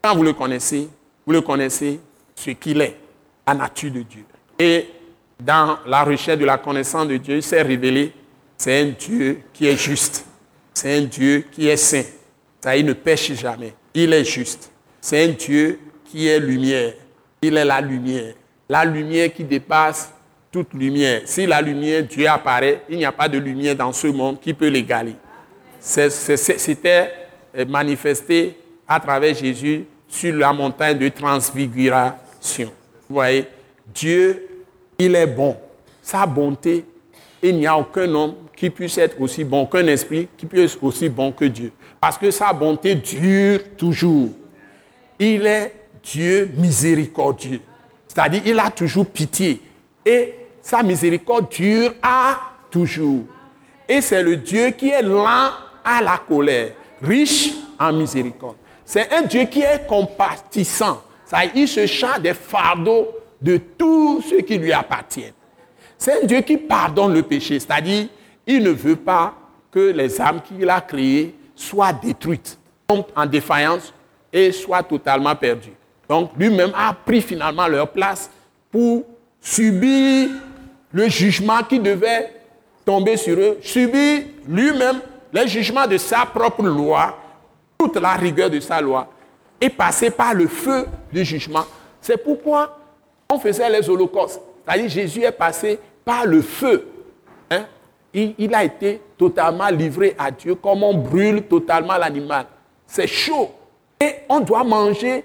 Quand vous le connaissez, vous le connaissez ce qu'il est, la nature de Dieu. Et dans la recherche de la connaissance de Dieu, il s'est révélé, c'est un Dieu qui est juste. C'est un Dieu qui est saint. Ça, il ne pêche jamais. Il est juste. C'est un Dieu qui est lumière. Il est la lumière. La lumière qui dépasse toute lumière. Si la lumière, Dieu apparaît, il n'y a pas de lumière dans ce monde qui peut l'égaler. C'était euh, manifesté à travers Jésus sur la montagne de transfiguration. Vous voyez, Dieu, il est bon. Sa bonté, il n'y a aucun homme qui puisse être aussi bon, qu'un esprit qui puisse être aussi bon que Dieu. Parce que sa bonté dure toujours. Il est Dieu miséricordieux. C'est-à-dire, il a toujours pitié. Et sa miséricorde dure à toujours. Et c'est le Dieu qui est lent à la colère, riche en miséricorde. C'est un Dieu qui est compatissant. Ça, il se charge des fardeaux de tout ce qui lui appartient. C'est un Dieu qui pardonne le péché, c'est-à-dire il ne veut pas que les âmes qu'il a créées soient détruites, tombent en défaillance et soient totalement perdues. Donc lui-même a pris finalement leur place pour subir le jugement qui devait tomber sur eux, subir lui-même le jugement de sa propre loi, toute la rigueur de sa loi, et passer par le feu du jugement. C'est pourquoi on faisait les holocaustes. C'est-à-dire Jésus est passé par le feu. Hein. Il, a été totalement livré à Dieu comme on brûle totalement l'animal. C'est chaud. Et on doit manger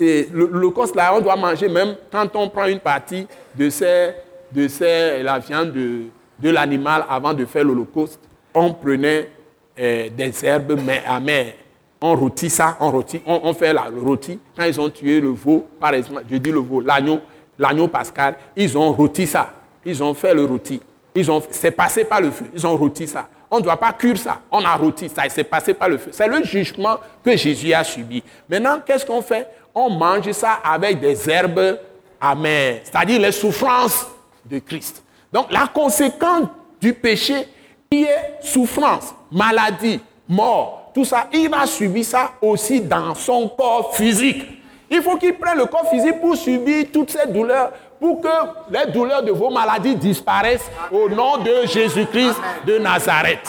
le, là, on doit manger même quand on prend une partie de, ces, de ces, la viande de, de l'animal avant de faire l'holocauste. On prenait euh, des herbes amères. On rôtit ça, on, rôtit, on, fait la, le rôti. Quand ils ont tué le veau, par exemple, je dis le veau, l'agneau, l'agneau pascal, ils ont rôti ça. Ils ont fait le rôti. Ils ont, c'est passé par le feu. Ils ont rôti ça. On ne doit pas cuire ça. On a rôti ça c'est passé par le feu. C'est le jugement que Jésus a subi. Maintenant, qu'est-ce qu'on fait? On mange ça avec des herbes amères, c'est-à-dire les souffrances de Christ. Donc, la conséquence du péché qui est souffrance, maladie, mort, tout ça, il va subir ça aussi dans son corps physique. Il faut qu'il prenne le corps physique pour subir toutes ces douleurs, pour que les douleurs de vos maladies disparaissent au nom de Jésus-Christ de Nazareth.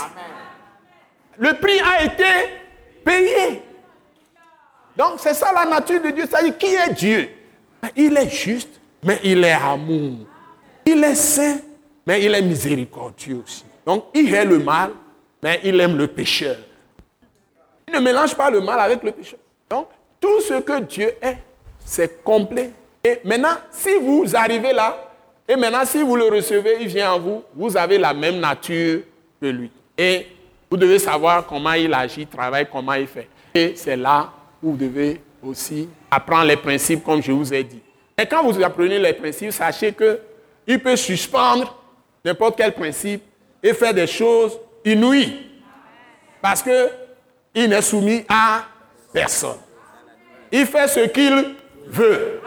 Le prix a été payé. Donc c'est ça la nature de Dieu. C'est-à-dire qui est Dieu? Il est juste, mais il est amour. Il est saint, mais il est miséricordieux aussi. Donc il est le mal, mais il aime le pécheur. Il ne mélange pas le mal avec le pécheur. Tout ce que Dieu est, c'est complet et maintenant, si vous arrivez là, et maintenant, si vous le recevez, il vient en vous, vous avez la même nature que lui. Et vous devez savoir comment il agit, travaille, comment il fait. Et c'est là où vous devez aussi apprendre les principes, comme je vous ai dit. Et quand vous apprenez les principes, sachez qu'il peut suspendre n'importe quel principe et faire des choses inouïes. Parce qu'il n'est soumis à personne. Il fait ce qu'il veut.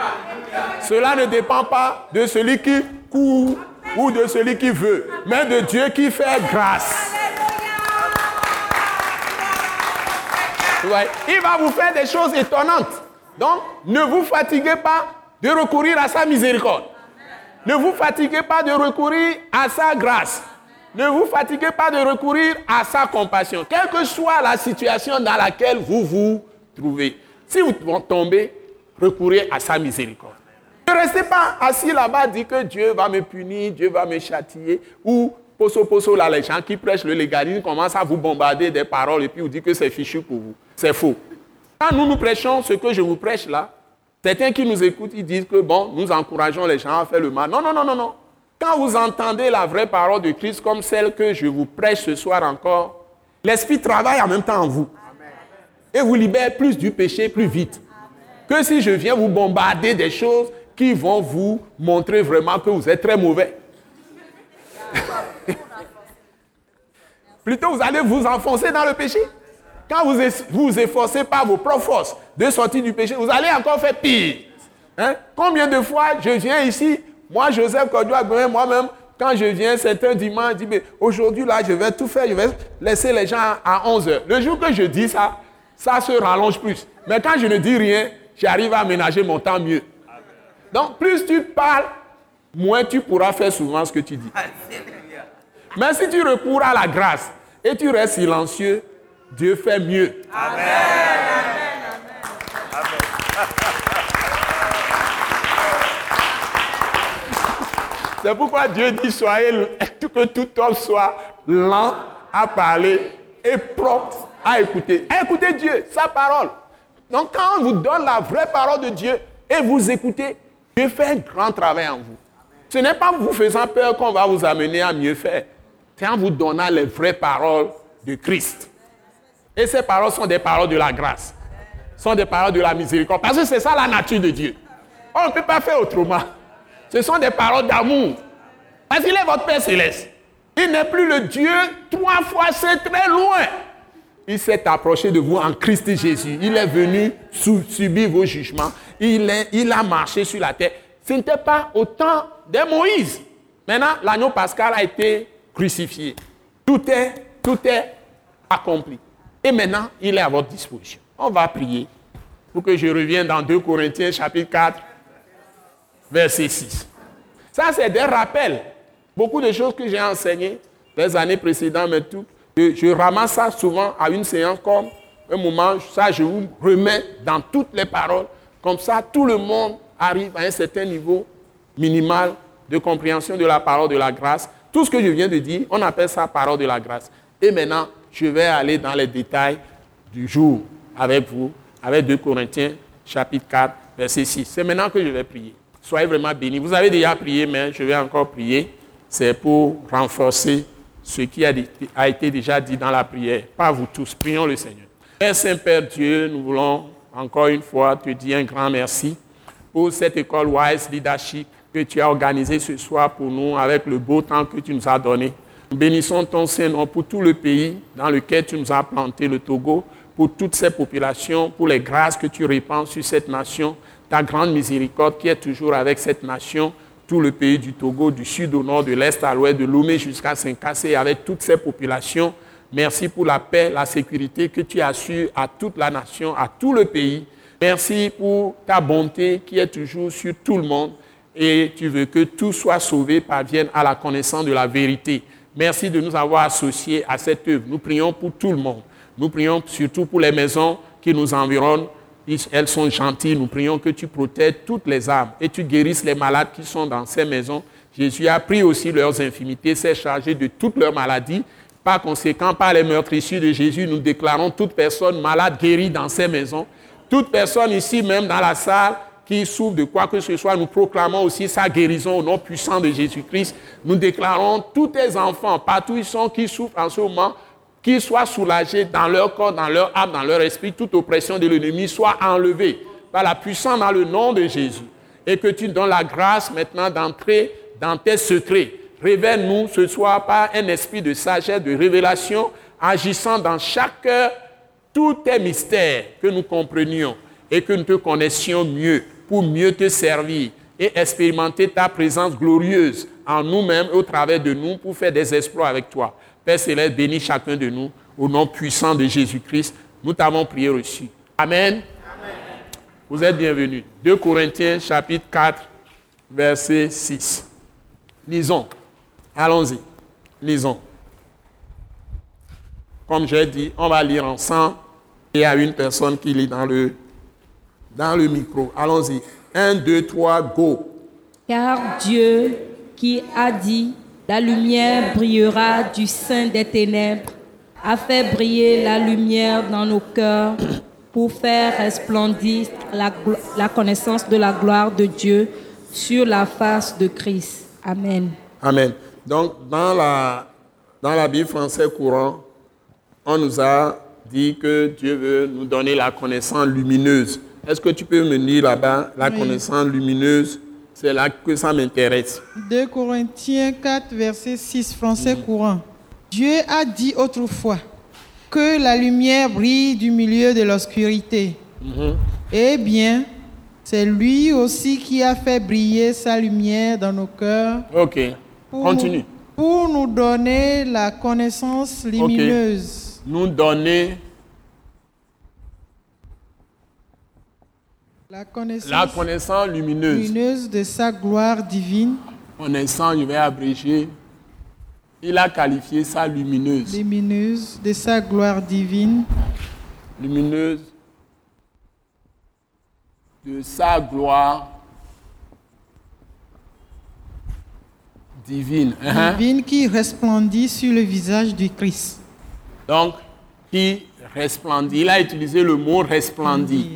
Cela ne dépend pas de celui qui court ou de celui qui veut, mais de Dieu qui fait grâce. Il va vous faire des choses étonnantes. Donc, ne vous fatiguez pas de recourir à sa miséricorde. Ne vous fatiguez pas de recourir à sa grâce. Ne vous fatiguez pas de recourir à sa compassion, quelle que soit la situation dans laquelle vous vous trouvez. Si vous tombez, recourir à sa miséricorde. Ne restez pas assis là-bas, dit que Dieu va me punir, Dieu va me châtier, ou poso poso là, les gens qui prêchent le légalisme commencent à vous bombarder des paroles et puis vous dites que c'est fichu pour vous. C'est faux. Quand nous nous prêchons ce que je vous prêche là, certains qui nous écoutent, ils disent que bon, nous encourageons les gens à faire le mal. Non, non, non, non, non. Quand vous entendez la vraie parole de Christ comme celle que je vous prêche ce soir encore, l'Esprit travaille en même temps en vous. Et vous libère plus du péché plus vite que si je viens vous bombarder des choses qui vont vous montrer vraiment que vous êtes très mauvais. Plutôt, vous allez vous enfoncer dans le péché. Quand vous vous efforcez par vos propres forces de sortir du péché, vous allez encore faire pire. Hein? Combien de fois je viens ici, moi, Joseph Kodouak, moi-même, quand je viens certains dimanches, je dis, aujourd'hui, là, je vais tout faire, je vais laisser les gens à 11 heures. Le jour que je dis ça, ça se rallonge plus. Mais quand je ne dis rien, j'arrive à aménager mon temps mieux. Donc, plus tu parles, moins tu pourras faire souvent ce que tu dis. Mais si tu recours à la grâce et tu restes silencieux, Dieu fait mieux. Amen. C'est pourquoi Dieu dit soyez que tout homme soit lent à parler et propre à écouter. écoutez Dieu, sa parole. Donc quand on vous donne la vraie parole de Dieu et vous écoutez, Dieu fait un grand travail en vous. Ce n'est pas vous faisant peur qu'on va vous amener à mieux faire. C'est en vous donnant les vraies paroles de Christ. Et ces paroles sont des paroles de la grâce. Sont des paroles de la miséricorde. Parce que c'est ça la nature de Dieu. On ne peut pas faire autrement. Ce sont des paroles d'amour. Parce qu'il est votre Père céleste. Il n'est plus le Dieu trois fois, c'est très loin il s'est approché de vous en Christ Jésus. Il est venu subir vos jugements. Il, a marché sur la terre. Ce n'était pas au temps de Moïse. Maintenant, l'agneau pascal a été crucifié. Tout est, tout est accompli. Et maintenant, il est à votre disposition. On va prier pour que je revienne dans 2 Corinthiens chapitre 4, verset 6. Ça, c'est des rappels. Beaucoup de choses que j'ai enseignées les années précédentes, mais tout, je, ramasse ça souvent à une séance comme un moment, ça je vous remets dans toutes les paroles. Comme ça, tout le monde arrive à un certain niveau minimal de compréhension de la parole de la grâce. Tout ce que je viens de dire, on appelle ça parole de la grâce. Et maintenant, je vais aller dans les détails du jour avec vous, avec 2 Corinthiens chapitre 4, verset 6. C'est maintenant que je vais prier. Soyez vraiment bénis. Vous avez déjà prié, mais je vais encore prier. C'est pour renforcer ce qui a, été déjà dit dans la prière. Pas vous tous. Prions le Seigneur. Père Saint-Père Dieu, nous voulons encore une fois te dire un grand merci pour cette école Wise Leadership que tu as organisée ce soir pour nous avec le beau temps que tu nous as donné. Nous bénissons ton Saint-Nom pour tout le pays dans lequel tu nous as planté, le Togo, pour toutes ces populations, pour les grâces que tu répands sur cette nation, ta grande miséricorde qui est toujours avec cette nation, tout le pays du Togo, du sud au nord, de l'est à l'ouest, de Lomé jusqu'à Saint-Cassé, avec toutes ces populations. Merci pour la paix, la sécurité que tu assures à toute la nation, à tout le pays. Merci pour ta bonté qui est toujours sur tout le monde et tu veux que tout soit sauvé, parvienne à la connaissance de la vérité. Merci de nous avoir associés à cette œuvre. Nous prions pour tout le monde. Nous prions surtout pour les maisons qui nous environnent. Elles sont gentilles. Nous prions que tu protèges toutes les âmes et tu guérisses les malades qui sont dans ces maisons. Jésus a pris aussi leurs infimités, s'est chargé de toutes leurs maladies. Par conséquent, par les meurtrissures de Jésus, nous déclarons toute personne malade guérie dans ces maisons. Toute personne ici, même dans la salle, qui souffre de quoi que ce soit, nous proclamons aussi sa guérison au nom puissant de Jésus-Christ. Nous déclarons tous tes enfants, partout ils sont, qui souffrent en ce moment, qu'ils soient soulagés dans leur corps, dans leur âme, dans leur esprit, toute oppression de l'ennemi soit enlevée par la puissance dans le nom de Jésus. Et que tu donnes la grâce maintenant d'entrer dans tes secrets. Révèle-nous ce soir par un esprit de sagesse, de révélation, agissant dans chaque cœur tous tes mystères que nous comprenions et que nous te connaissions mieux pour mieux te servir et expérimenter ta présence glorieuse en nous-mêmes et au travers de nous pour faire des exploits avec toi. Père Céleste, bénis chacun de nous au nom puissant de Jésus-Christ. Nous t'avons prié reçu. Amen. Amen. Vous êtes bienvenus. 2 Corinthiens chapitre 4, verset 6. Lisons. Allons-y. Lisons. Comme j'ai dit, on va lire ensemble. Il y a une personne qui lit dans le, dans le micro. Allons-y. 1, 2, 3, go. Car Dieu qui a dit la lumière brillera du sein des ténèbres, a fait briller la lumière dans nos cœurs pour faire resplendir la, la, connaissance de la gloire de Dieu sur la face de Christ. Amen. Amen. Donc, dans la, dans la Bible française courant, on nous a dit que Dieu veut nous donner la connaissance lumineuse. Est-ce que tu peux me lire là-bas la connaissance lumineuse? C'est là que ça m'intéresse. 2 Corinthiens 4, verset 6, français courant. Dieu a dit autrefois que la lumière brille du milieu de l'obscurité. Eh bien, c'est lui aussi qui a fait briller sa lumière dans nos cœurs. Ok, continue. pour nous donner la connaissance lumineuse. Nous donner La connaissance, la connaissance lumineuse. lumineuse de sa gloire divine. Connaissance, je vais abréger. Il a qualifié ça lumineuse. Lumineuse de sa gloire divine. Lumineuse de sa gloire divine. Uh-huh. Divine qui resplendit sur le visage du Christ. Donc, qui resplendit. Il a utilisé le mot resplendit.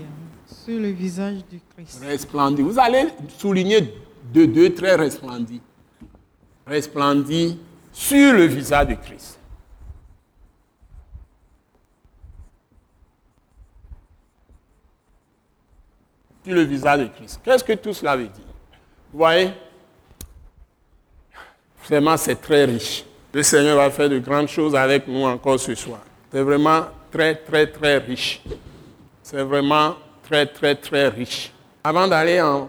Sur le visage du Christ. Resplendit. Vous allez souligner de deux traits resplendis. Resplendit sur le visage du Christ. Sur le visage de Christ. Qu'est-ce que tout cela veut dire? Vous voyez? Vraiment, c'est très riche. Le Seigneur va faire de grandes choses avec nous encore ce soir. C'est vraiment très, très, très riche. C'est vraiment très, très, très riche. Avant d'aller en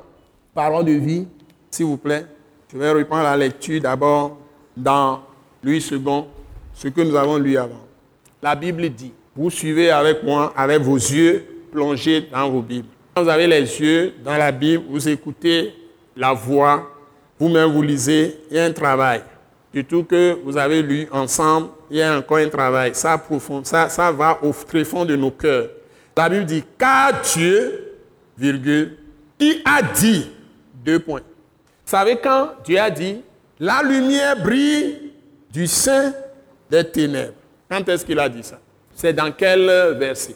parole de vie, s'il vous plaît, je vais reprendre la lecture d'abord dans Louis II, ce que nous avons lu avant. La Bible dit, vous suivez avec moi, avec vos yeux plongés dans vos Bibles. Quand vous avez les yeux dans la Bible, vous écoutez la voix, vous-même vous lisez, il y a un travail. Surtout que vous avez lu ensemble, il y a encore un travail. Ça, profond, ça, ça va au tréfonds de nos cœurs. La Bible dit, car Dieu, virgule, qui a dit, deux points. Vous savez quand Dieu a dit, la lumière brille du sein des ténèbres. Quand est-ce qu'il a dit ça? C'est dans quel verset?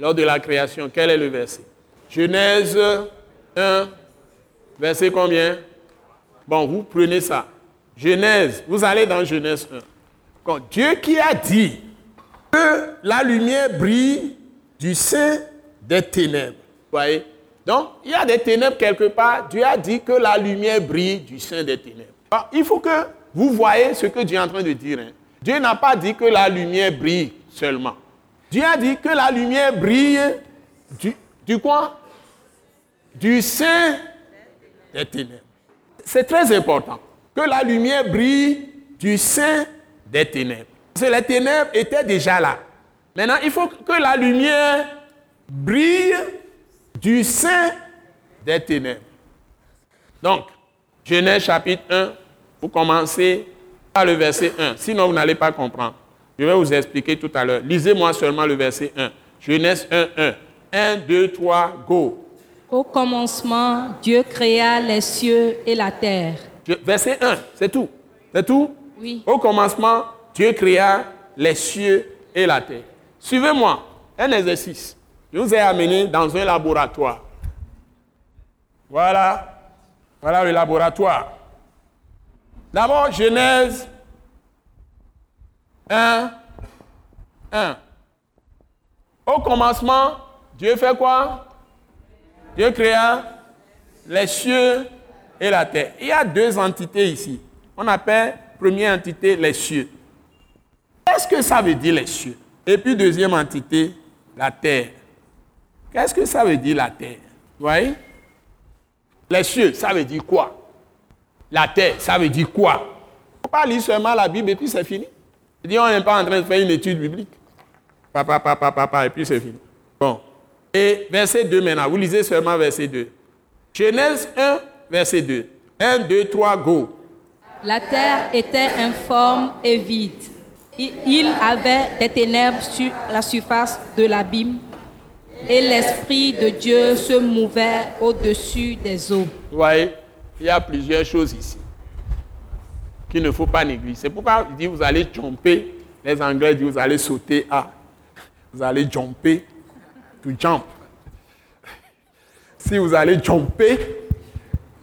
Lors de la création, quel est le verset? Genèse 1, verset combien? Bon, vous prenez ça. Genèse, vous allez dans Genèse 1. Quand Dieu qui a dit que la lumière brille du sein des ténèbres. Voyez? Donc, il y a des ténèbres quelque part. Dieu a dit que la lumière brille du sein des ténèbres. il faut que vous voyez ce que Dieu est en train de dire. Hein. Dieu n'a pas dit que la lumière brille seulement. Dieu a dit que la lumière brille du, du quoi? Du sein des ténèbres. C'est très important que la lumière brille du sein des ténèbres. Parce que les ténèbres étaient déjà là. Maintenant, il faut que la lumière brille du sein des ténèbres. Donc, Genèse chapitre 1, vous commencez par le verset 1. Sinon, vous n'allez pas comprendre. Je vais vous expliquer tout à l'heure. Lisez-moi seulement le verset 1. Genèse 1, 1. 1, 2, 3, go. Au commencement, Dieu créa les cieux et la terre. verset 1, c'est tout. C'est tout? Oui. Au commencement, Dieu créa les cieux et la terre. Suivez-moi, un exercice. Je vous ai amené dans un laboratoire. Voilà. Voilà le laboratoire. D'abord, Genèse 1, 1. Au commencement, Dieu fait quoi? Dieu créa les cieux et la terre. Il y a deux entités ici. On appelle première entité les cieux. Qu'est-ce que ça veut dire les cieux? Et puis deuxième entité, la terre. Qu'est-ce que ça veut dire la terre? Vous voyez? Les cieux, ça veut dire quoi? La terre, ça veut dire quoi? Il ne pas lire seulement la Bible et puis c'est fini. dit on n'est pas en train de faire une étude biblique. Papa, papa, papa, et puis c'est fini. Bon. Et verset 2 maintenant, vous lisez seulement verset 2. Genèse 1, verset 2. 1, 2, 3, go. La terre était informe et vide. Il avait des ténèbres sur la surface de l'abîme et l'Esprit de Dieu se mouvait au-dessus des eaux. Vous voyez, il y a plusieurs choses ici qu'il ne faut pas négliger. C'est pourquoi il dit vous allez jumper. Les Anglais disent vous allez sauter à. Vous allez jumper to jump. Si vous allez jumper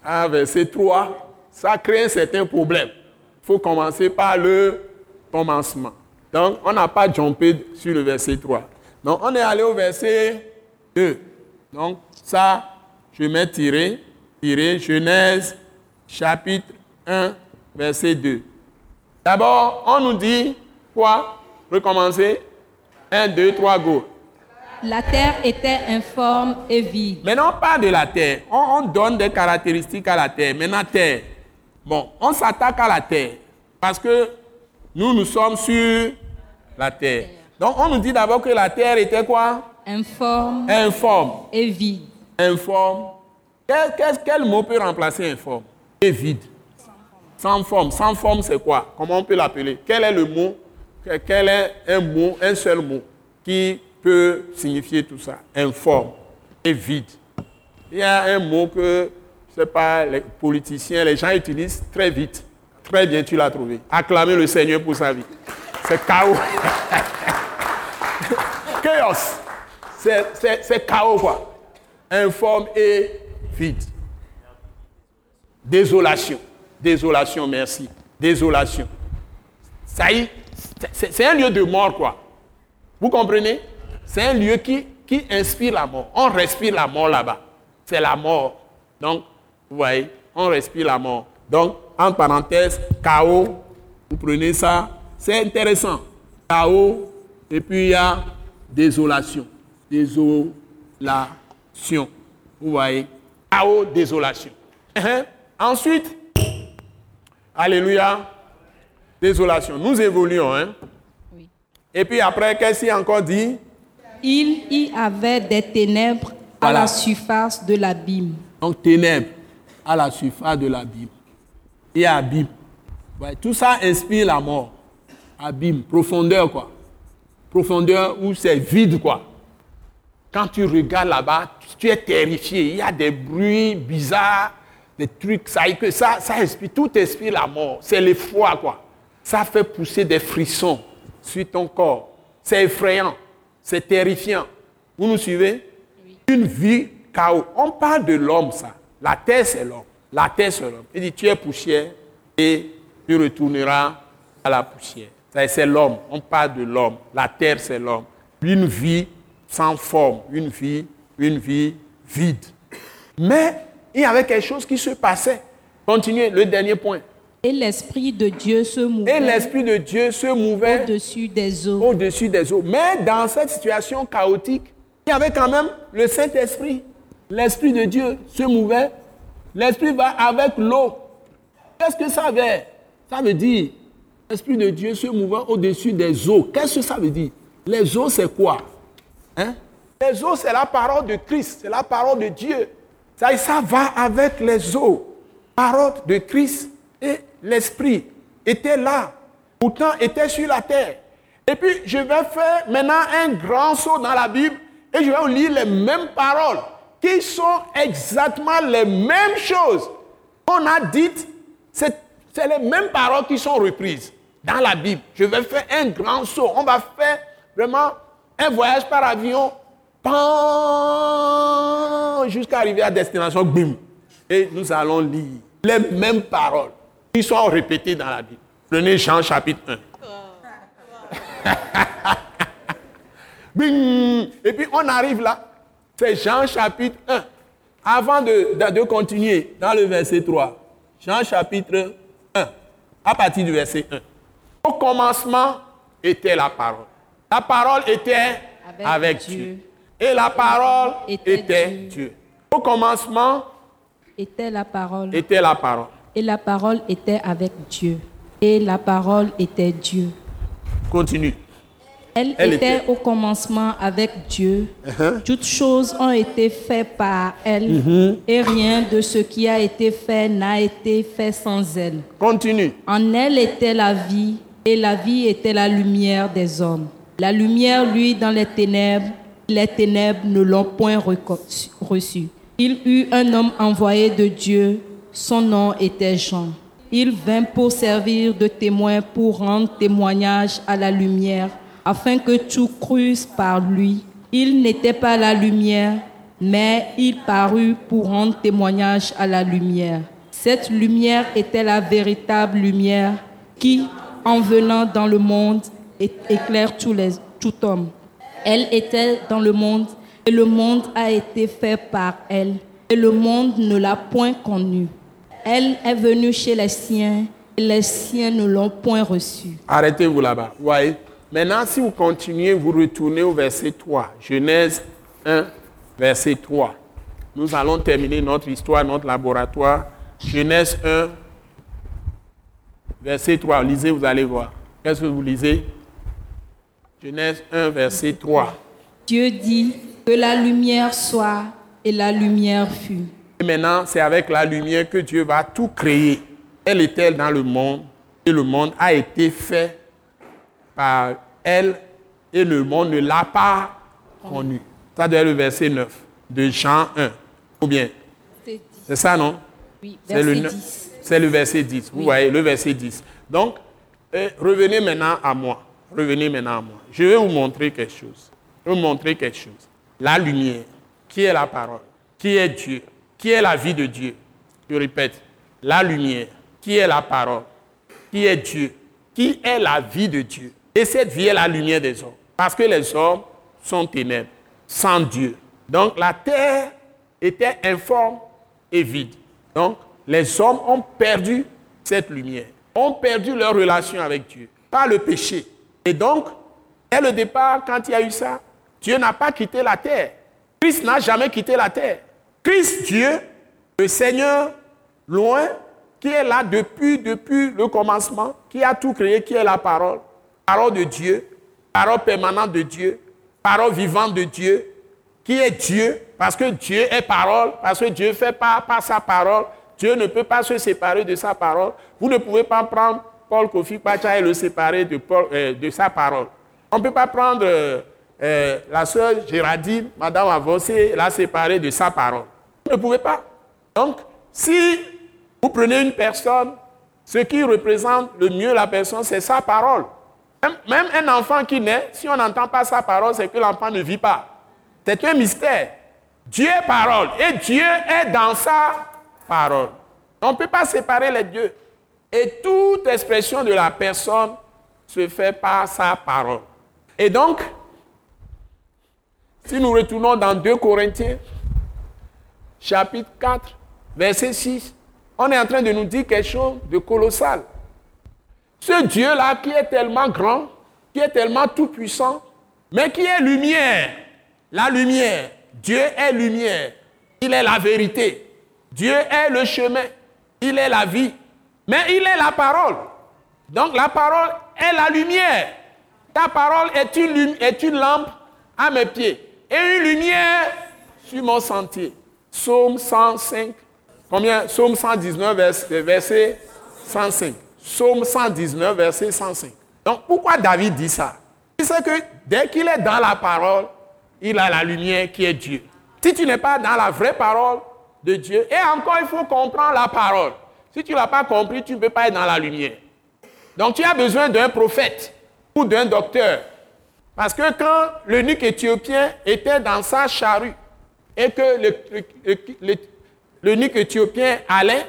à verset 3, ça crée un certain problème. Il faut commencer par le commencement. Donc, on n'a pas jumpé sur le verset 3. Donc, on est allé au verset 2. Donc, ça, je mets tiré, tiré, Genèse, chapitre 1, verset 2. D'abord, on nous dit quoi? Recommencer. 1, 2, 3, go. La terre était informe et vide. Maintenant, on parle de la terre. On, donne des caractéristiques à la terre. Maintenant, terre. Bon, on s'attaque à la terre. Parce que nous, nous sommes sur la terre. Donc, on nous dit d'abord que la terre était quoi? Informe. Informe. Et vide. Informe. Quel, quel mot peut remplacer informe? Et vide. Sans forme. Sans forme, c'est quoi? Comment on peut l'appeler? Quel est le mot? Quel est un mot, un seul mot qui peut signifier tout ça? Informe et vide. Il y a un mot que, je sais pas, les politiciens, les gens utilisent très vite. Très bien, tu l'as trouvé. Acclamer le Seigneur pour sa vie. C'est chaos. Chaos. C'est chaos, quoi. Informe et vide. Désolation. Désolation, merci. Désolation. Ça y c'est un lieu de mort, quoi. Vous comprenez? C'est un lieu qui, qui inspire la mort. On respire la mort là-bas. C'est la mort. Donc, vous voyez, on respire la mort. Donc, en parenthèse, chaos, vous prenez ça, c'est intéressant. Chaos, et puis il y a désolation. Désolation. Vous voyez, chaos, désolation. Uh-huh. Ensuite, Alléluia, désolation. Nous évoluons. Hein? Oui. Et puis après, qu'est-ce qu'il a encore dit? Il y avait des ténèbres à la surface de l'abîme. Donc ténèbres à la surface de l'abîme. Et abîme. tout ça inspire la mort. Abîme, profondeur quoi. Profondeur où c'est vide quoi. Quand tu regardes là-bas, tu es terrifié. Il y a des bruits bizarres, des trucs, ça, que ça, ça inspire, tout inspire la mort. C'est l'effroi quoi. Ça fait pousser des frissons sur ton corps. C'est effrayant. C'est terrifiant. Vous nous suivez? Une vie chaos. On parle de l'homme, ça. La terre, c'est l'homme. La terre, c'est l'homme. Il dit, tu es poussière et tu retourneras à la poussière. C'est l'homme. On parle de l'homme. La terre, c'est l'homme. Une vie sans forme. Une vie, une vie vide. Mais il y avait quelque chose qui se passait. Continuez, le dernier point. Et l'Esprit de Dieu se Et mouvait l'Esprit de Dieu se mouvait au-dessus des eaux. au-dessus des eaux. Mais dans cette situation chaotique, il y avait quand même le Saint-Esprit. L'Esprit de Dieu se mouvait. L'Esprit va avec l'eau. Qu'est-ce que ça veut? Ça veut dire, l'Esprit de Dieu se mouvait au-dessus des eaux. Qu'est-ce que ça veut dire? Les eaux, c'est quoi? Hein? Les eaux, c'est la parole de Christ, c'est la parole de Dieu. Ça, ça va avec les eaux. Parole de Christ et l'Esprit étaient là. Pourtant, étaient sur la terre. Et puis, je vais faire maintenant un grand saut dans la Bible et je vais lire les mêmes paroles qui sont exactement les mêmes choses qu'on a dites. C'est c'est les mêmes paroles qui sont reprises dans la Bible. Je vais faire un grand saut. On va faire vraiment un voyage par avion jusqu'à arriver à destination. Bim. Et nous allons lire les mêmes paroles qui sont répétées dans la Bible. Prenez Jean chapitre 1. Bing. Et puis on arrive là. C'est Jean chapitre 1. Avant de, de- de continuer dans le verset 3. Jean chapitre 1. À partir du verset 1. Au commencement était la parole. La parole était avec, Avec Dieu. Dieu. Et la parole était, Était Dieu. Dieu. Au commencement Était la parole. était la parole. Et la parole était avec Dieu. Et la parole était Dieu. Continue. Elle, Elle était, était- au commencement avec Dieu. Toutes choses ont été faites par elle. Et rien de ce qui a été fait n'a été fait sans elle. Continue. En elle était la vie, et la vie était la lumière des hommes. La lumière, lui, dans les ténèbres, les ténèbres ne l'ont point reco- reçu. Il eut un homme envoyé de Dieu, son nom était Jean. Il vint pour servir de témoin, pour rendre témoignage à la lumière, afin que tout crusse par lui. Il n'était pas la lumière, mais il parut pour rendre témoignage à la lumière. Cette lumière était la véritable lumière qui, en venant dans le monde, éclaire les, tout homme. Elle était dans le monde et le monde a été fait par elle et le monde ne l'a point connue. Elle est venue chez les siens et les siens ne l'ont point reçue. Arrêtez-vous là-bas. Voyez? Maintenant, si vous continuez, vous retournez au verset 3. Genèse 1, verset 3. Nous allons terminer notre histoire, notre laboratoire. Genèse 1, verset 3. Lisez, vous allez voir. Qu'est-ce que vous lisez? Genèse 1, verset 3. Dieu dit que la lumière soit et la lumière fut. Et maintenant, c'est avec la lumière que Dieu va tout créer. Elle était dans le monde? Et le monde a été fait par elle et le monde ne l'a pas connu. Ça doit être le verset 9 de Jean 1. Ou bien, c'est ça, non? Oui, C'est le, verset neuf- 10. c'est le verset 10. Vous voyez, le verset 10. Donc, euh, revenez maintenant à moi. Revenez maintenant à moi. Je vais vous montrer quelque chose. Je vais vous montrer quelque chose. La lumière, qui est la parole, qui est Dieu, qui est la vie de Dieu? Je répète, la lumière, qui est la parole, qui est Dieu, qui est la vie de Dieu? Et cette vie est la lumière des hommes. Parce que les hommes sont ténèbres, sans Dieu. Donc la terre était informe et vide. Donc les hommes ont perdu cette lumière, ont perdu leur relation avec Dieu par le péché. Et donc, dès le départ, quand il y a eu ça, Dieu n'a pas quitté la terre. Christ n'a jamais quitté la terre. Christ, Dieu, le Seigneur, loin, qui est là depuis, depuis le commencement, qui a tout créé, qui est la parole, parole de Dieu, parole permanente de Dieu, parole vivante de Dieu, qui est Dieu, parce que Dieu est parole, parce que Dieu fait par, par sa parole. Dieu ne peut pas se séparer de sa parole. Vous ne pouvez pas prendre Paul Kofi Pacha et le séparer euh, de sa parole. On ne peut pas prendre euh, euh, la sœur Géraldine, Madame Avancé, et la séparer de sa parole. Vous ne pouvez pas. Donc, si vous prenez une personne, ce qui représente le mieux la personne, c'est sa parole. Même, un enfant qui naît, si on n'entend pas sa parole, c'est que l'enfant ne vit pas. C'est un mystère. Dieu est parole et Dieu est dans sa parole. On ne peut pas séparer les dieux. Et toute expression de la personne se fait par sa parole. Et donc, si nous retournons dans 2 Corinthiens, chapitre 4, verset 6, on est en train de nous dire quelque chose de colossal. Ce Dieu-là qui est tellement grand, qui est tellement tout-puissant, mais qui est lumière, la lumière, Dieu est lumière, il est la vérité, Dieu est le chemin, il est la vie, mais il est la parole. Donc la parole est la lumière. Ta parole est une, lampe à mes pieds et une lumière sur mon sentier. Psaume 105, combien? Psaume 119, verset 105. Psaume 119, verset 105. Donc pourquoi David dit ça? C'est que dès qu'il est dans la parole, il a la lumière qui est Dieu. Si tu n'es pas dans la vraie parole de Dieu, et encore il faut comprendre la parole. Si tu ne l'as pas compris, tu ne peux pas être dans la lumière. Donc tu as besoin d'un prophète ou d'un docteur. Parce que quand l'eunuque éthiopien était dans sa charrue et que l'eunuque éthiopien allait,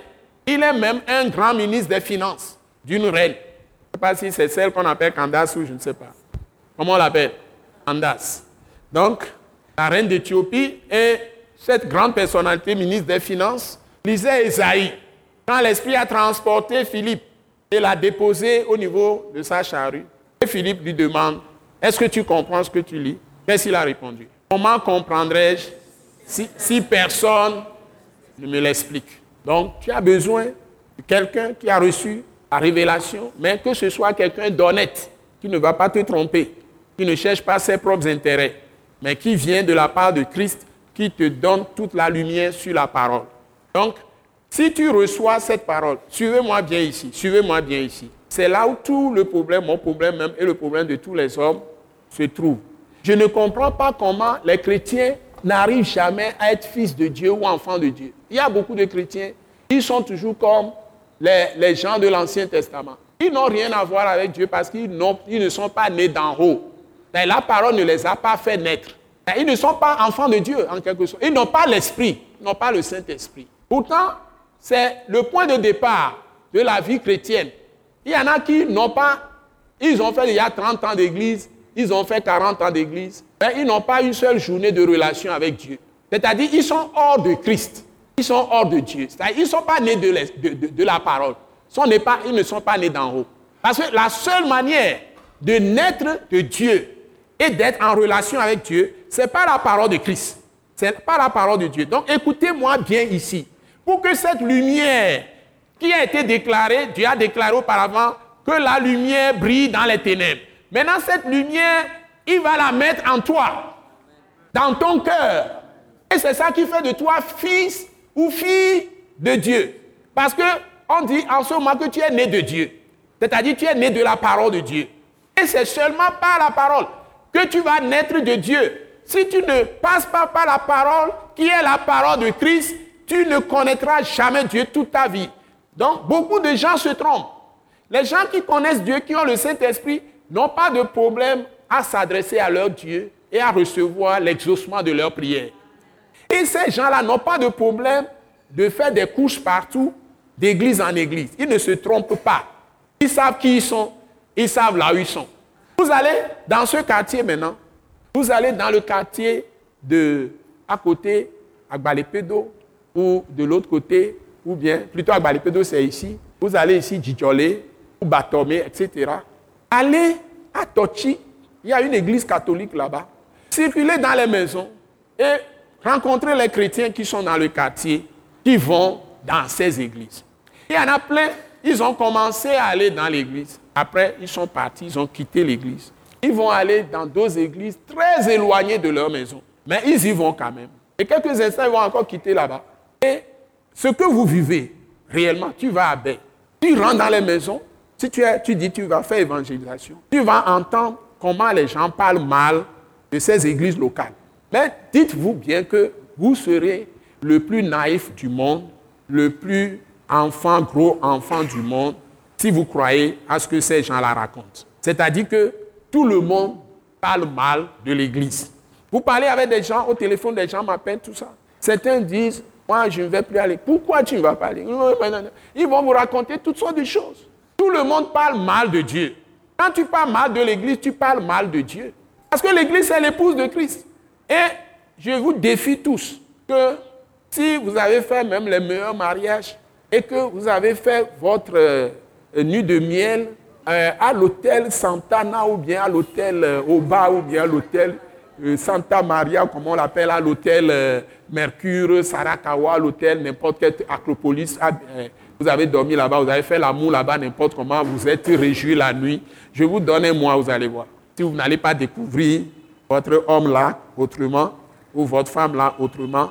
il est même un grand ministre des Finances d'une reine. Je ne sais pas si c'est celle qu'on appelle Candace ou je ne sais pas. Comment on l'appelle? Candace. Donc, la reine d'Éthiopie et cette grande personnalité, ministre des Finances, lisait Esaïe. Quand l'Esprit a transporté Philippe et l'a déposé au niveau de sa charrue, et Philippe lui demande, est-ce que tu comprends ce que tu lis? Qu'est-ce qu'il a répondu? Comment comprendrais-je si, si personne ne me l'explique? Donc, tu as besoin de quelqu'un qui a reçu la révélation, mais que ce soit quelqu'un d'honnête, qui ne va pas te tromper, qui ne cherche pas ses propres intérêts mais qui vient de la part de Christ, qui te donne toute la lumière sur la parole. Donc, si tu reçois cette parole, suivez-moi bien ici, suivez-moi bien ici. C'est là où tout le problème, mon problème même, et le problème de tous les hommes se trouve. Je ne comprends pas comment les chrétiens n'arrivent jamais à être fils de Dieu ou enfants de Dieu. Il y a beaucoup de chrétiens, ils sont toujours comme les, gens de l'Ancien Testament. Ils n'ont rien à voir avec Dieu parce qu'ils ne sont pas nés d'en haut. La parole ne les a pas fait naître. Ils ne sont pas enfants de Dieu, en quelque sorte. Ils n'ont pas l'esprit, ils n'ont pas le Saint-Esprit. Pourtant, c'est le point de départ de la vie chrétienne. Il y en a qui n'ont pas, ils ont fait il y a 30 ans d'église, ils ont fait 40 ans d'église, mais ils n'ont pas une seule journée de relation avec Dieu. C'est-à-dire, ils sont hors de Christ. Ils sont hors de Dieu. Ils ne sont pas nés de, la parole. ils ne sont pas nés d'en haut. Parce que la seule manière de naître de Dieu, et d'être en relation avec Dieu, c'est pas la parole de Christ. C'est pas la parole de Dieu. Donc écoutez-moi bien ici. Pour que cette lumière qui a été déclarée, Dieu a déclaré auparavant que la lumière brille dans les ténèbres. Maintenant, cette lumière, il va la mettre en toi, dans ton cœur. Et c'est ça qui fait de toi fils ou fille de Dieu. Parce que on dit en ce moment que tu es né de Dieu. C'est-à-dire tu es né de la parole de Dieu. Et c'est seulement par la parole que tu vas naître de Dieu. Si tu ne passes pas par la parole, qui est la parole de Christ, tu ne connaîtras jamais Dieu toute ta vie. Donc, beaucoup de gens se trompent. Les gens qui connaissent Dieu, qui ont le Saint-Esprit, n'ont pas de problème à s'adresser à leur Dieu et à recevoir l'exaucement de leurs prières. Et ces gens-là n'ont pas de problème de faire des couches partout, d'église en église. Ils ne se trompent pas. Ils savent qui ils sont, ils savent là où ils sont. Vous allez dans ce quartier maintenant, vous allez dans le quartier de à côté, à Gbalepedo, ou de l'autre côté, ou bien, plutôt à Gbalepedo, c'est ici. Vous allez ici, Djidjolé, ou Batomé, etc. Allez à Tochi, il y a une église catholique là-bas. Circulez dans les maisons et rencontrez les chrétiens qui sont dans le quartier, qui vont dans ces églises. Il y en a plein, ils ont commencé à aller dans l'église. Après, ils sont partis, ils ont quitté l'église. Ils vont aller dans d'autres églises très éloignées de leur maison. Mais ils y vont quand même. Et quelques instants, ils vont encore quitter là-bas. Et ce que vous vivez réellement, tu vas à Baie. Tu rentres dans les maisons. Si tu, es, tu dis tu vas faire évangélisation, tu vas entendre comment les gens parlent mal de ces églises locales. Mais dites-vous bien que vous serez le plus naïf du monde, le plus enfant, gros enfant du monde, si vous croyez à ce que ces gens-là racontent. C'est-à-dire que tout le monde parle mal de l'Église. Vous parlez avec des gens, au téléphone, des gens m'appellent, tout ça. Certains disent, moi, je ne vais plus aller. Pourquoi tu ne vas pas aller? Ils vont vous raconter toutes sortes de choses. Tout le monde parle mal de Dieu. Quand tu parles mal de l'Église, tu parles mal de Dieu. Parce que l'Église, c'est l'épouse de Christ. Et je vous défie tous que si vous avez fait même les meilleurs mariages et que vous avez fait votre euh, nuit de miel euh, à l'hôtel Santana ou bien à l'hôtel euh, Oba ou bien à l'hôtel Santa Maria, comme on l'appelle, à l'hôtel Mercure, Sarakawa, l'hôtel n'importe quel Acropolis, vous avez dormi là-bas, vous avez fait l'amour là-bas, n'importe comment, vous êtes réjoui la nuit. Je vous donne un mois, vous allez voir. Si vous n'allez pas découvrir votre homme là autrement, ou votre femme là autrement,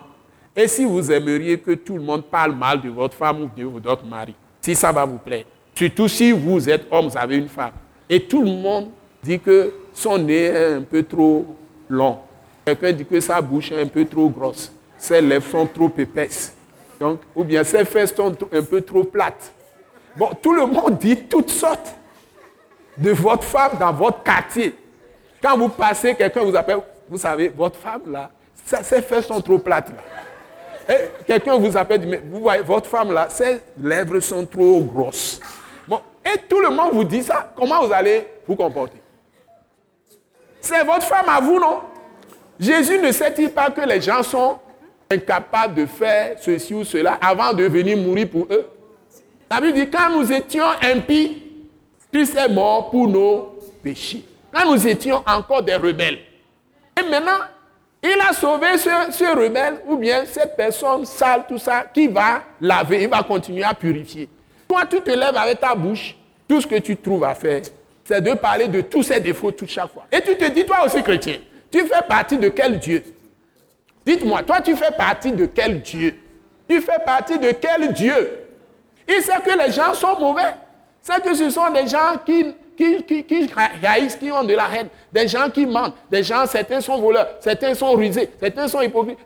et si vous aimeriez que tout le monde parle mal de votre femme ou de votre mari, si ça va vous plaire, surtout si vous êtes homme, vous avez une femme, et tout le monde dit que son nez est un peu trop long, quelqu'un dit que sa bouche est un peu trop grosse, ses lèvres sont trop épaisses, donc, ou bien ses fesses sont un peu trop plates. Bon, tout le monde dit toutes sortes de votre femme dans votre quartier. Quand vous passez, quelqu'un vous appelle, vous savez, votre femme là, ses fesses sont trop plates. Et quelqu'un vous appelle, mais vous voyez, votre femme là, ses lèvres sont trop grosses. Bon, et tout le monde vous dit ça, comment vous allez vous comporter? C'est votre femme à vous, non? Jésus ne sait-il pas que les gens sont incapables de faire ceci ou cela avant de venir mourir pour eux? La Bible dit, quand nous étions impies, Christ est mort pour nos péchés. Quand nous étions encore des rebelles. Et maintenant, il a sauvé ce, rebelle ou bien cette personne sale, tout ça, qui va laver, il va continuer à purifier. Toi, tu te lèves avec ta bouche, tout ce que tu trouves à faire, c'est de parler de tous ses défauts toute chaque fois. Et tu te dis, toi aussi chrétien, tu fais partie de quel Dieu? Dites-moi, toi, tu fais partie de quel Dieu? Tu fais partie de quel Dieu? Il sait que les gens sont mauvais. C'est que ce sont des gens qui qui, qui, qui haïssent, qui ont de la haine, des gens qui mentent, des gens, certains sont voleurs, certains sont rusés, certains sont hypocrites.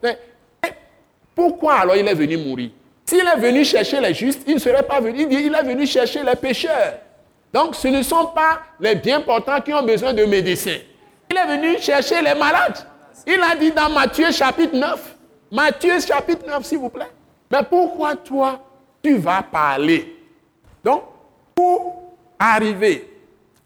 pourquoi alors il est venu mourir? S'il est venu chercher les justes, il ne serait pas venu, il est venu chercher les pécheurs. Donc ce ne sont pas les bien portants qui ont besoin de médecins. Il est venu chercher les malades. Il a dit dans Matthieu chapitre 9, Matthieu chapitre 9 s'il vous plaît. Mais pourquoi toi, tu vas parler? Donc, pour arriver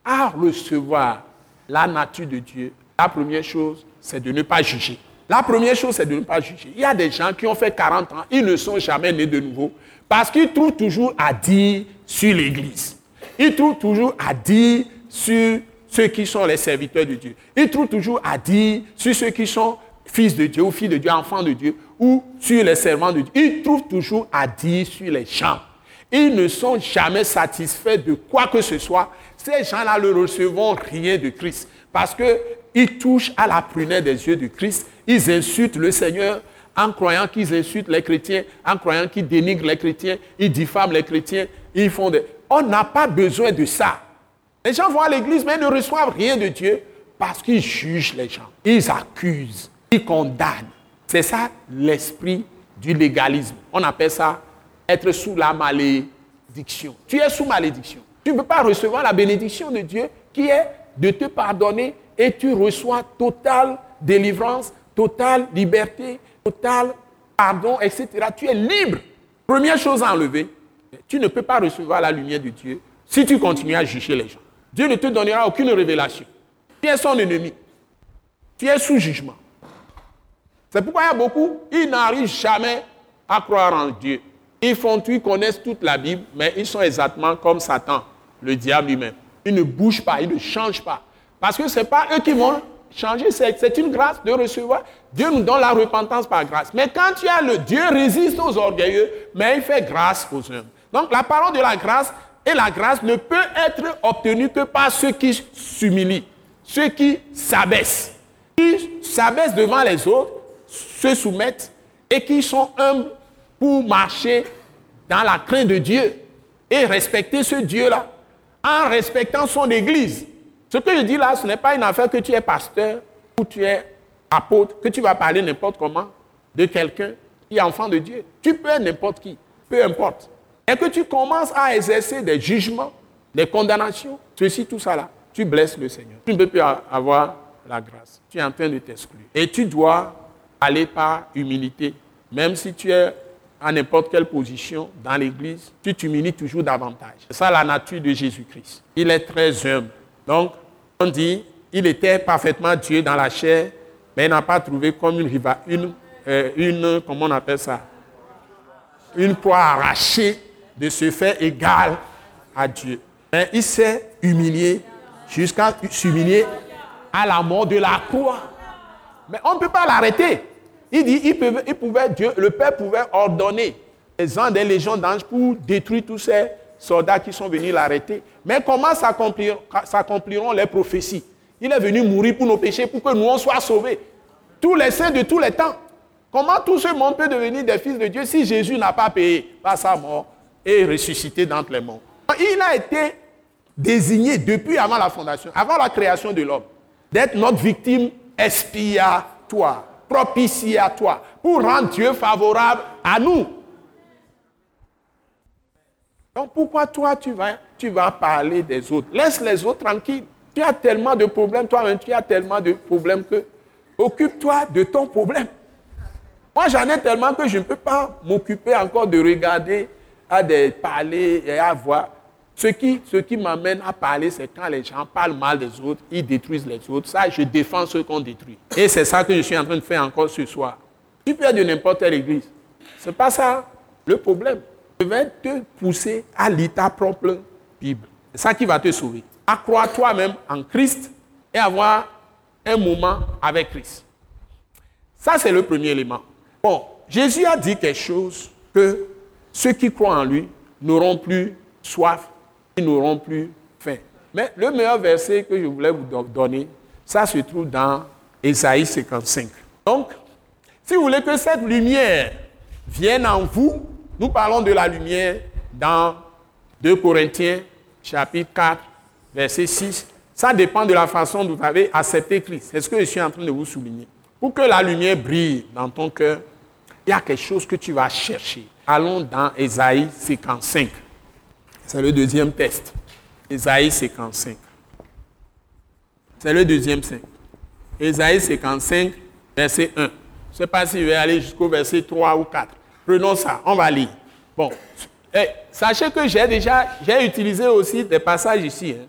à recevoir la nature de Dieu, la première chose, c'est de ne pas juger. La première chose, c'est de ne pas juger. Il y a des gens qui ont fait 40 ans, ils ne sont jamais nés de nouveau, parce qu'ils trouvent toujours à dire sur l'Église. Ils trouvent toujours à dire sur ceux qui sont les serviteurs de Dieu. Ils trouvent toujours à dire sur ceux qui sont fils de Dieu ou filles de Dieu, enfants de Dieu, ou sur les servants de Dieu. Ils trouvent toujours à dire sur les gens. Ils ne sont jamais satisfaits de quoi que ce soit ces gens-là ne recevront rien de Christ parce qu'ils touchent à la prunelle des yeux de Christ. Ils insultent le Seigneur en croyant qu'ils insultent les chrétiens, en croyant qu'ils dénigrent les chrétiens, ils diffament les chrétiens, ils font des... On n'a pas besoin de ça. Les gens vont à l'église, mais ils ne reçoivent rien de Dieu parce qu'ils jugent les gens. Ils accusent, ils condamnent. C'est ça l'esprit du légalisme. On appelle ça être sous la malédiction. Tu es sous malédiction. Tu ne peux pas recevoir la bénédiction de Dieu qui est de te pardonner et tu reçois totale délivrance, totale liberté, total pardon, etc. Tu es libre. Première chose à enlever, tu ne peux pas recevoir la lumière de Dieu si tu continues à juger les gens. Dieu ne te donnera aucune révélation. Tu es son ennemi. Tu es sous jugement. C'est pourquoi il y a beaucoup, ils n'arrivent jamais à croire en Dieu. Ils font, ils connaissent toute la Bible, mais ils sont exactement comme Satan le diable lui-même. Il ne bouge pas, il ne change pas. Parce que ce n'est pas eux qui vont changer, c'est une grâce de recevoir. Dieu nous donne la repentance par grâce. Mais quand tu as le Dieu résiste aux orgueilleux, mais il fait grâce aux hommes. Donc la parole de la grâce et la grâce ne peut être obtenue que par ceux qui s'humilient, ceux qui s'abaissent, qui s'abaissent devant les autres, se soumettent et qui sont humbles pour marcher dans la crainte de Dieu et respecter ce Dieu-là en respectant son Église. Ce que je dis là, ce n'est pas une affaire que tu es pasteur ou tu es apôtre, que tu vas parler n'importe comment de quelqu'un qui est enfant de Dieu. Tu peux être n'importe qui, peu importe. Et que tu commences à exercer des jugements, des condamnations, ceci, tout ça là, tu blesses le Seigneur. Tu ne peux plus avoir la grâce. Tu es en train de t'exclure. Et tu dois aller par humilité. Même si tu es à n'importe quelle position dans l'Église, tu t'humilies toujours davantage. C'est ça la nature de Jésus-Christ. Il est très humble. Donc, on dit, il était parfaitement Dieu dans la chair, mais il n'a pas trouvé comme une, une, euh, une, comment on appelle ça, une proie arrachée de se faire égal à Dieu. Mais il s'est humilié jusqu'à s'humilier à la mort de la croix. Mais on ne peut pas l'arrêter. Il dit, le Père pouvait ordonner les ans des légions d'anges pour détruire tous ces soldats qui sont venus l'arrêter. Mais comment s'accompliront les prophéties? Il est venu mourir pour nos péchés, pour que nous on sauvés. Tous les saints de tous les temps. Comment tout ce monde peut devenir des fils de Dieu si Jésus n'a pas payé par sa mort et ressuscité d'entre les morts? Il a été désigné depuis avant la fondation, avant la création de l'homme, d'être notre victime expiatoire propitiatoire pour rendre Dieu favorable à nous. Donc pourquoi toi tu vas, tu vas parler des autres? Laisse les autres tranquilles. Tu as tellement de problèmes, toi-même tu as tellement de problèmes que occupe-toi de ton problème. Moi j'en ai tellement que je ne peux pas m'occuper encore de regarder, à des parler et à voir. Ce qui, ce qui m'amène à parler, c'est quand les gens parlent mal des autres, ils détruisent les autres. Ça, je défends ceux qu'on détruit. Et c'est ça que je suis en train de faire encore ce soir. Tu peux de n'importe quelle église. Ce n'est pas ça le problème. Je vais te pousser à lire ta propre Bible. C'est ça qui va te sauver. Accrois toi-même en Christ et avoir un moment avec Christ. Ça, c'est le premier élément. Bon, Jésus a dit quelque chose que ceux qui croient en lui n'auront plus soif n'auront plus faim. Mais le meilleur verset que je voulais vous donner, ça se trouve dans Ésaïe 55. Donc, si vous voulez que cette lumière vienne en vous, nous parlons de la lumière dans 2 Corinthiens chapitre 4, verset 6. Ça dépend de la façon dont vous avez accepté Christ. C'est ce que je suis en train de vous souligner. Pour que la lumière brille dans ton cœur, il y a quelque chose que tu vas chercher. Allons dans Ésaïe 55. C'est le deuxième test. Ésaïe 55. C'est le deuxième test. Ésaïe 55, verset 1. Je ne sais pas si je vais aller jusqu'au verset 3 ou 4. Prenons ça, on va lire. Bon, eh, sachez que j'ai déjà, j'ai utilisé aussi des passages ici. Hein.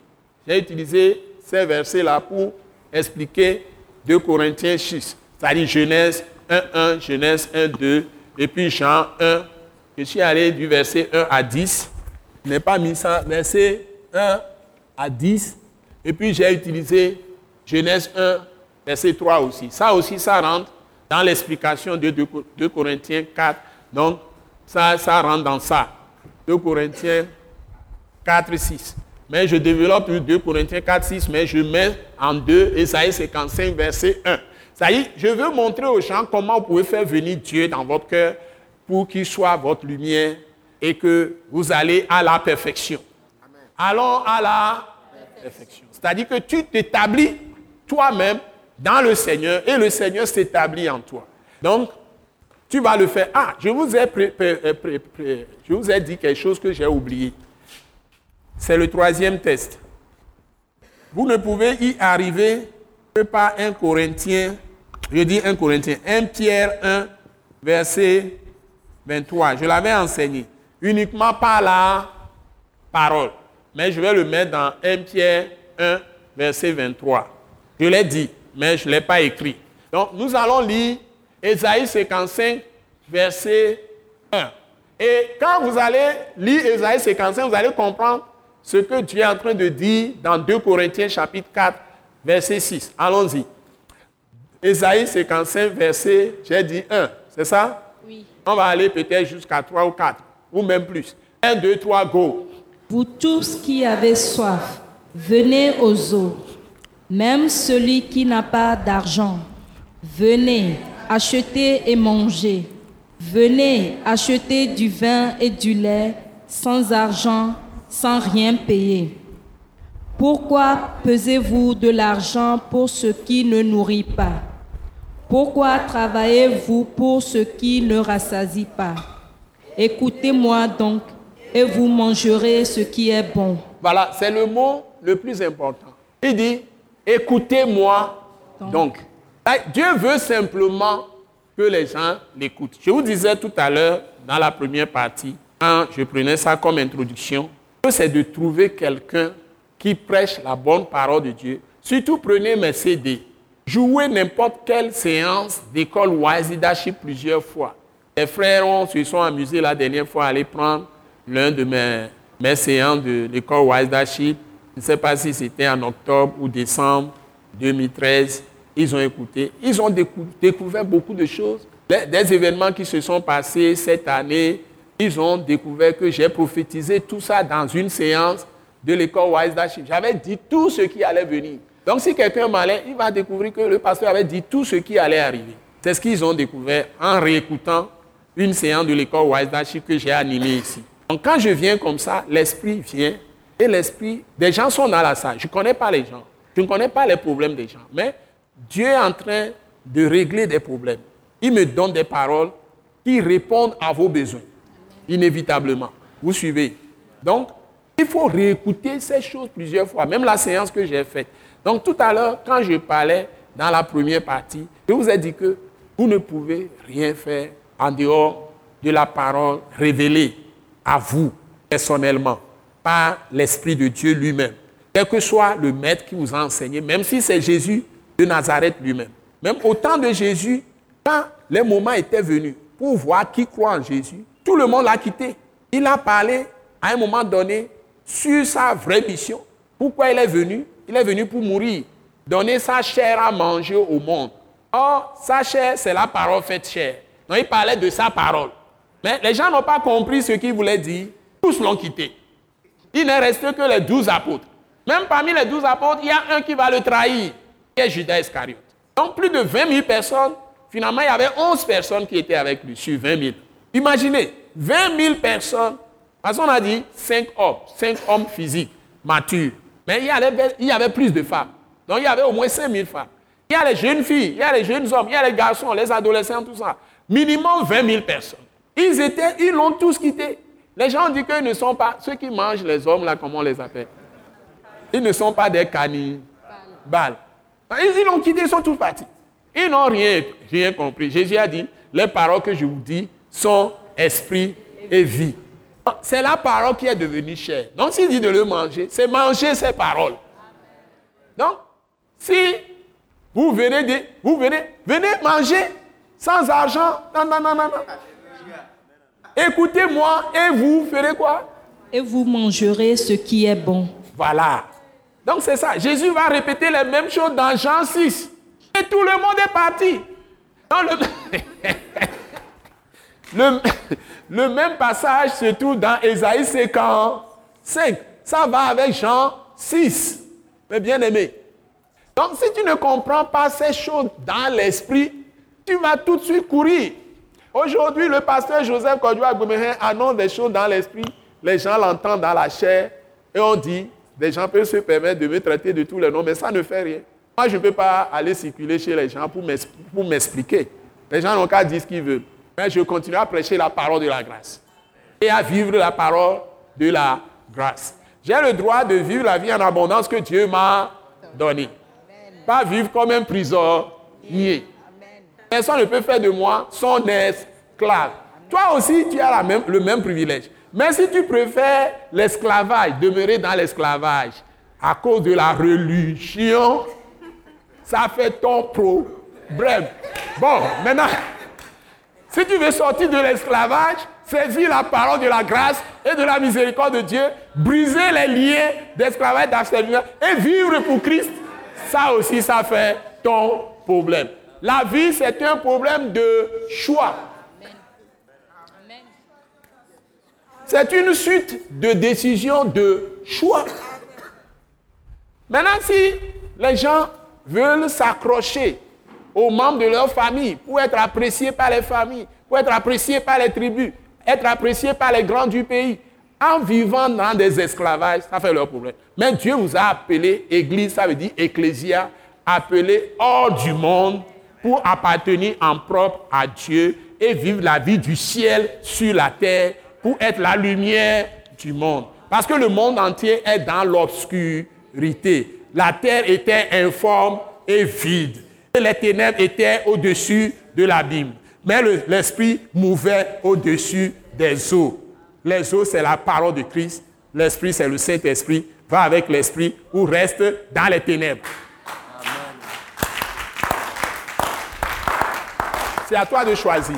J'ai utilisé ces versets-là pour expliquer 2 Corinthiens 6. C'est-à-dire Genèse 1, 1, Genèse 1, 2, et puis Jean 1. Je suis allé du verset 1 à 10 je n'ai pas mis ça, verset 1 à 10. Et puis j'ai utilisé Genèse 1, verset 3 aussi. Ça aussi, ça rentre dans l'explication de 2, Corinthiens 4. Donc, ça, ça rentre dans ça. 2 Corinthiens 4, 6. Mais je développe 2 Corinthiens 4, 6, mais je mets en 2 Esaïe 55, verset 1. Ça y est, je veux montrer aux gens comment vous pouvez faire venir Dieu dans votre cœur pour qu'il soit votre lumière et que vous allez à la perfection. Allons à la perfection. C'est-à-dire que tu t'établis toi-même dans le Seigneur et le Seigneur s'établit en toi. Donc, tu vas le faire. Ah, je vous ai, je vous ai dit quelque chose que j'ai oublié. C'est le troisième test. Vous ne pouvez y arriver que par un Corinthien, je dis un Corinthien, 1 Pierre 1, verset 23. Je l'avais enseigné uniquement par la parole. Mais je vais le mettre dans 1 Pierre 1, verset 23. Je l'ai dit, mais je ne l'ai pas écrit. Donc nous allons lire Ésaïe 55, verset 1. Et quand vous allez lire Ésaïe 55, vous allez comprendre ce que Dieu est en train de dire dans 2 Corinthiens chapitre 4, verset 6. Allons-y. Ésaïe 55, verset, j'ai dit 1, c'est ça? Oui. On va aller peut-être jusqu'à 3 ou 4 ou même plus. Un, deux, trois, go. Vous tous qui avez soif, venez aux eaux. Même celui qui n'a pas d'argent, venez acheter et manger. Venez acheter du vin et du lait sans argent, sans rien payer. Pourquoi pesez-vous de l'argent pour ce qui ne nourrit pas? Pourquoi travaillez-vous pour ce qui ne rassasie pas? Écoutez-moi donc, et vous mangerez ce qui est bon. Voilà, c'est le mot le plus important. Il dit, écoutez-moi Donc, Dieu veut simplement que les gens l'écoutent. Je vous disais tout à l'heure, dans la première partie, quand je prenais ça comme introduction, que c'est de trouver quelqu'un qui prêche la bonne parole de Dieu. Surtout prenez mes CD. Jouez n'importe quelle séance d'école wise leadership plusieurs fois. Les frères se sont amusés la dernière fois à aller prendre l'un de mes, mes séances de l'école wise leadership. Je ne sais pas si c'était en octobre ou décembre 2013. Ils ont écouté. Ils ont découvert beaucoup de choses. Des événements qui se sont passés cette année, ils ont découvert que j'ai prophétisé tout ça dans une séance de l'école Wise. J'avais dit tout ce qui allait venir. Donc si quelqu'un m'allait, il va découvrir que le pasteur avait dit tout ce qui allait arriver. C'est ce qu'ils ont découvert en réécoutant une séance de l'école Wise Leadership que j'ai animée ici. Donc quand je viens comme ça, l'esprit vient et l'esprit, des gens sont dans la salle. Je ne connais pas les gens. Je ne connais pas les problèmes des gens. Mais Dieu est en train de régler des problèmes. Il me donne des paroles qui répondent à vos besoins, inévitablement. Vous suivez Donc, il faut réécouter ces choses plusieurs fois, même la séance que j'ai faite. Donc, tout à l'heure, quand je parlais dans la première partie, je vous ai dit que vous ne pouvez rien faire en dehors de la parole révélée à vous personnellement par l'Esprit de Dieu lui-même. Quel que soit le maître qui vous a enseigné, même si c'est Jésus de Nazareth lui-même. Même au temps de Jésus, quand les moments étaient venus pour voir qui croit en Jésus, tout le monde l'a quitté. Il a parlé à un moment donné sur sa vraie mission. Pourquoi il est venu? Il est venu pour mourir, donner sa chair à manger au monde. Or, sa chair, c'est la parole faite chair. Donc, il parlait de sa parole. Mais les gens n'ont pas compris ce qu'il voulait dire. Tous l'ont quitté. Il n'est resté que les douze apôtres. Même parmi les douze apôtres, il y a un qui va le trahir, qui est Judas Iscariote. Donc, plus de 20 000 personnes Finalement, il y avait 11 personnes qui étaient avec lui sur 20 000. Imaginez, 20 000 personnes, parce qu'on a dit 5 hommes, 5 hommes physiques, matures. Mais il y, avait, il y avait plus de femmes. Donc il y avait au moins 5 000 femmes. Il y a les jeunes filles, il y a les jeunes hommes, il y a les garçons, les adolescents, tout ça. Minimum 20 000 personnes. Ils étaient, ils l'ont tous quitté. Les gens disent qu'ils ne sont pas, ceux qui mangent les hommes, là, comment on les appelle? Ils ne sont pas des cannibales. Ils l'ont quitté, ils sont tous partis. Ils n'ont rien, compris. Jésus a dit, les paroles que je vous dis sont esprit et vie. C'est la parole qui est devenue chère. Donc s'il dit de le manger, c'est manger ces paroles. Donc, si vous venez, de, vous venez, venez manger sans argent, non, non, non, non, Écoutez-moi et vous ferez quoi? Et vous mangerez ce qui est bon. Voilà. Donc c'est ça. Jésus va répéter les mêmes choses dans Jean 6 tout le monde est parti. le, le, même passage se trouve dans Ésaïe 55. Ça va avec Jean 6. Mais bien aimé. Donc si tu ne comprends pas ces choses dans l'esprit, tu vas tout de suite courir. Aujourd'hui, le pasteur Joseph Kodjoua annonce des choses dans l'esprit. Les gens l'entendent dans la chair et on dit, des gens peuvent se permettre de me traiter de tous les noms, mais ça ne fait rien. Moi, je ne peux pas aller circuler chez les gens pour m'expliquer. Les gens n'ont qu'à dire ce qu'ils veulent. Mais je continue à prêcher la parole de la grâce et à vivre la parole de la grâce. J'ai le droit de vivre la vie en abondance que Dieu m'a donnée. Pas vivre comme un prisonnier. Personne ne peut faire de moi son esclave. Toi aussi, tu as le même privilège. Mais si tu préfères l'esclavage, demeurer dans l'esclavage, à cause de la religion, ça fait ton problème. Bon, maintenant, si tu veux sortir de l'esclavage, saisir la parole de la grâce et de la miséricorde de Dieu, briser les liens d'esclavage d'abstinence et vivre pour Christ, ça aussi, ça fait ton problème. La vie, c'est un problème de choix. C'est une suite de décisions de choix. Maintenant, si les gens veulent s'accrocher aux membres de leur famille pour être appréciés par les familles, pour être appréciés par les tribus, être appréciés par les grands du pays, en vivant dans des esclavages, ça fait leur problème. Mais Dieu vous a appelé, Église, ça veut dire Ecclésia, appelé hors du monde pour appartenir en propre à Dieu et vivre la vie du ciel sur la terre pour être la lumière du monde. Parce que le monde entier est dans l'obscurité la terre était informe et vide. Les ténèbres étaient au-dessus de l'abîme. Mais l'esprit mouvait au-dessus des eaux. Les eaux, c'est la parole de Christ. L'esprit, c'est le Saint-Esprit. Va avec l'esprit ou reste dans les ténèbres. C'est à toi de choisir.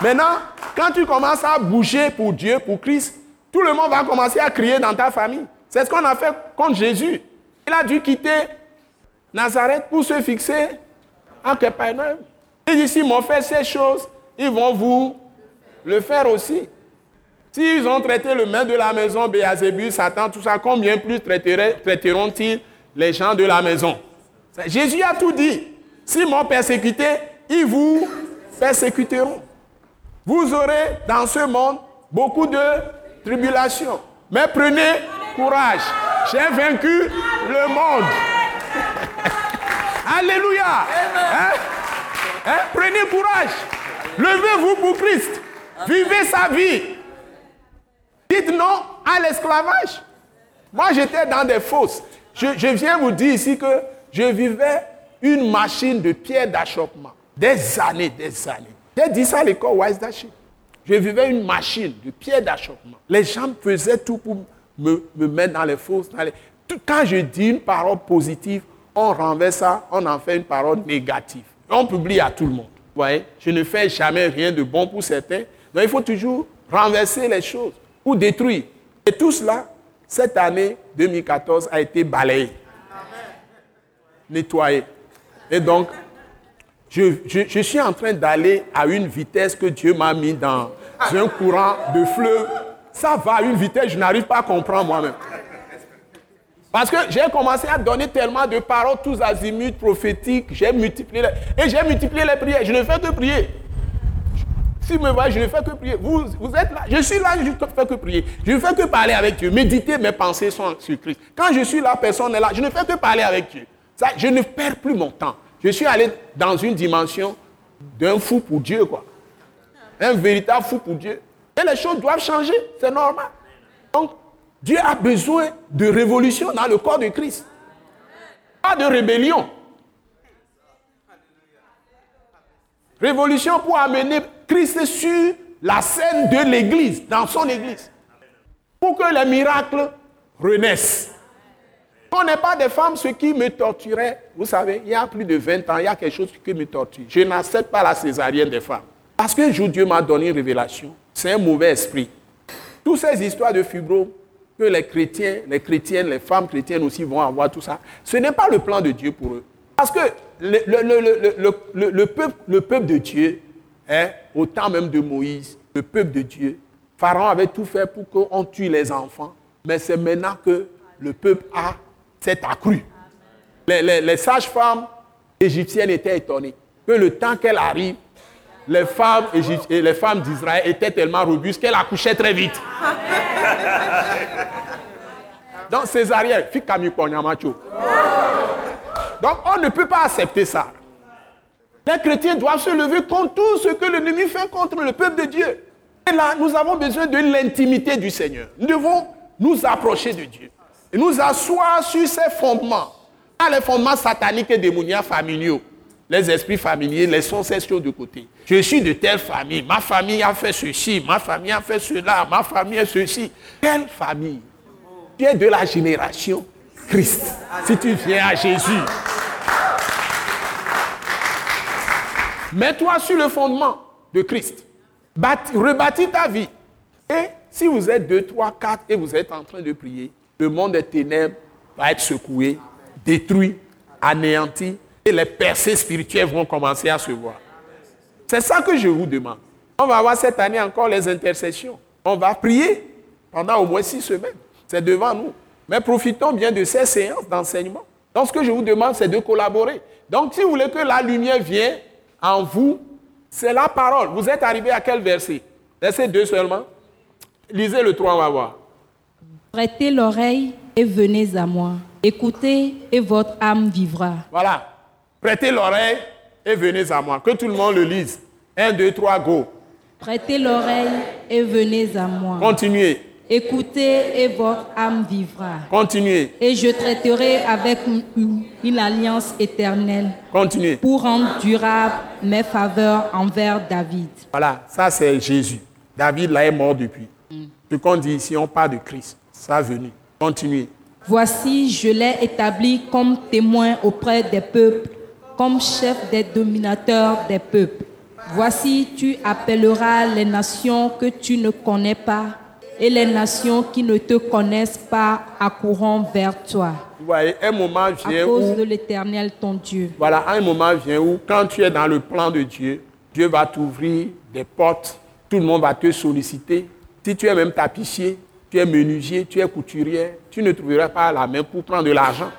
Maintenant, quand tu commences à bouger pour Dieu, pour Christ, tout le monde va commencer à crier dans ta famille. C'est ce qu'on a fait contre Jésus. Il a dû quitter Nazareth pour se fixer en Capernaum. Il dit, s'ils m'ont fait ces choses, ils vont vous le faire aussi. S'ils ont traité le maître de la maison, Béazébus, Satan, tout ça, combien plus traiteront-ils les gens de la maison? Jésus a tout dit. S'ils m'ont persécuté, ils vous persécuteront. Vous aurez dans ce monde beaucoup de tribulations. Mais prenez courage. J'ai vaincu le monde. Alléluia. Hein? Hein? Prenez courage. Levez-vous pour Christ. Vivez sa vie. Dites non à l'esclavage. Moi, j'étais dans des fosses. Je, je, viens vous dire ici que je vivais une machine de pierre d'achoppement. Des années, des années. J'ai dit ça à l'école Wise Je vivais une machine de pierre d'achoppement. Les gens faisaient tout pour me, me mettre dans les fosses. Quand je dis une parole positive, on renverse ça, on en fait une parole négative. On publie à tout le monde. Je ne fais jamais rien de bon pour certains. Donc il faut toujours renverser les choses ou détruire. Et tout cela, cette année 2014 a été balayé, nettoyé. Et donc, je, suis en train d'aller à une vitesse que Dieu m'a mis dans un courant de fleuve. Ça va à une vitesse, je n'arrive pas à comprendre moi-même. Parce que j'ai commencé à donner tellement de paroles tous azimuts prophétiques, j'ai multiplié les, et j'ai multiplié les prières. Je ne fais que prier. Si me voyez, je ne fais que prier. Vous, êtes là, je suis là, je ne fais que prier. Je ne fais que parler avec Dieu. Méditer, mes pensées sont sur Christ. Quand je suis là, personne n'est là. Je ne fais que parler avec Dieu. Je ne perds plus mon temps. Je suis allé dans une dimension d'un fou pour Dieu, quoi. Un véritable fou pour Dieu. Et les choses doivent changer, c'est normal. Donc, Dieu a besoin de révolution dans le corps de Christ. Pas de rébellion. Révolution pour amener Christ sur la scène de l'Église, dans son Église. Pour que les miracles renaissent. On n'est pas des femmes, ce qui me torturait, vous savez, il y a plus de 20 ans, il y a quelque chose qui me torture. Je n'accepte pas la césarienne des femmes. Parce que jour, Dieu m'a donné une révélation. C'est un mauvais esprit. Toutes ces histoires de fibrome, que les chrétiens, les chrétiennes, les femmes chrétiennes aussi vont avoir tout ça. Ce n'est pas le plan de Dieu pour eux. Parce que le, peuple, le peuple de Dieu, hein, au temps même de Moïse, le peuple de Dieu, Pharaon avait tout fait pour qu'on tue les enfants. Mais c'est maintenant que le peuple a s'est accru. Les, les sages-femmes égyptiennes étaient étonnées que le temps qu'elle arrive, les femmes, les femmes d'Israël étaient tellement robustes qu'elles accouchaient très vite. Donc, césarienne, Donc, on ne peut pas accepter ça. Les chrétiens doivent se lever contre tout ce que l'ennemi fait contre le peuple de Dieu. Et là, nous avons besoin de l'intimité du Seigneur. Nous devons nous approcher de Dieu et nous asseoir sur ses fondements. Pas les fondements sataniques et démoniaques familiaux les esprits familiers, les sensations de côté. Je suis de telle famille, ma famille a fait ceci, ma famille a fait cela, ma famille a ceci. Quelle famille Tu es de la génération Christ. Si tu viens à Jésus, mets-toi sur le fondement de Christ. rebâtis ta vie. Et si vous êtes deux, trois, quatre et vous êtes en train de prier, le monde des ténèbres va être secoué, détruit, anéanti et les percées spirituelles vont commencer à se voir. C'est ça que je vous demande. On va avoir cette année encore les intercessions. On va prier pendant au moins six semaines. C'est devant nous. Mais profitons bien de ces séances d'enseignement. Donc ce que je vous demande, c'est de collaborer. Donc si vous voulez que la lumière vienne en vous, c'est la parole. Vous êtes arrivé à quel verset? Verset 2 seulement. Lisez le 3, on va voir. Prêtez l'oreille et venez à moi. Écoutez et votre âme vivra. Voilà. Prêtez l'oreille et venez à moi. Que tout le monde le lise. Un, deux, trois, go. Prêtez l'oreille et venez à moi. Continuez. Écoutez et votre âme vivra. Continuez, Et je traiterai avec une, alliance éternelle continuez. pour rendre durable mes faveurs envers David. Voilà, ça c'est Jésus. David là est mort depuis. Ce qu'on dit ici, on parle de Christ. Ça venu. Continuez. Voici, je l'ai établi comme témoin auprès des peuples, comme chef des dominateurs des peuples. Voici, tu appelleras les nations que tu ne connais pas, et les nations qui ne te connaissent pas accourront vers toi, Vous voyez, un moment à vient cause où, de l'Éternel ton Dieu. voilà, un moment vient où, quand tu es dans le plan de Dieu, Dieu va t'ouvrir des portes, tout le monde va te solliciter. Si tu es même tapissier, tu es menuisier, tu es couturier, tu ne trouveras pas la main pour prendre de l'argent.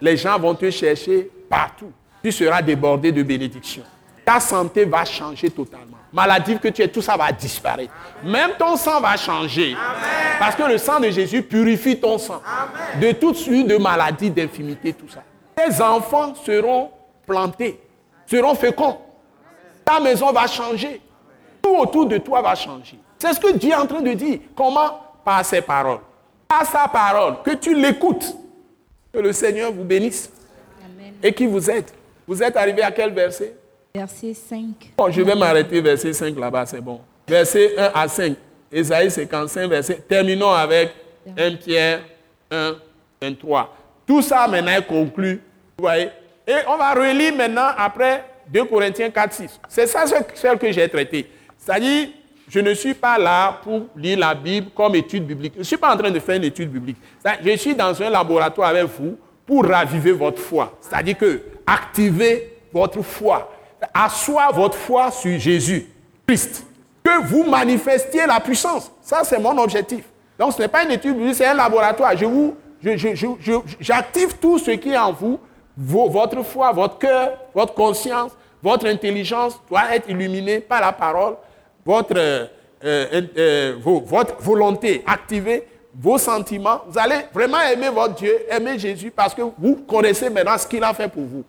Les gens vont te chercher partout. Tu seras débordé de bénédictions. Ta santé va changer totalement. Maladie que tu es, tout ça va disparaître. Même ton sang va changer. Parce que le sang de Jésus purifie ton sang. De toute suite de maladies, d'infimité, tout ça. Tes enfants seront plantés, seront féconds. Ta maison va changer. Tout autour de toi va changer. C'est ce que Dieu est en train de dire. Comment? Par ses paroles. Par sa parole. Que tu l'écoutes. Que le Seigneur vous bénisse Amen. et qu'il vous aide. Vous êtes arrivé à quel verset? Verset 5. Bon, je vais m'arrêter verset 5 là-bas, c'est bon. Verset 1 à 5. Ésaïe 55, verset. Terminons avec 1 Pierre 1, 23. Tout ça maintenant est conclu. Vous voyez? Et on va relire maintenant après 2 Corinthiens 4, 6. C'est ça ce- celle que j'ai traité. C'est-à-dire, je ne suis pas là pour lire la Bible comme étude biblique. Je ne suis pas en train de faire une étude biblique. Je suis dans un laboratoire avec vous pour raviver votre foi. C'est-à-dire que activer votre foi. Asseoir votre foi sur Jésus, Christ. Que vous manifestiez la puissance. Ça, c'est mon objectif. Donc, ce n'est pas une étude biblique, c'est un laboratoire. Je vous, j'active tout ce qui est en vous, votre foi, votre cœur, votre conscience, votre intelligence doit être illuminée par la parole, votre, euh, euh, euh, votre volonté activée, vos sentiments. Vous allez vraiment aimer votre Dieu, aimer Jésus parce que vous connaissez maintenant ce qu'il a fait pour vous.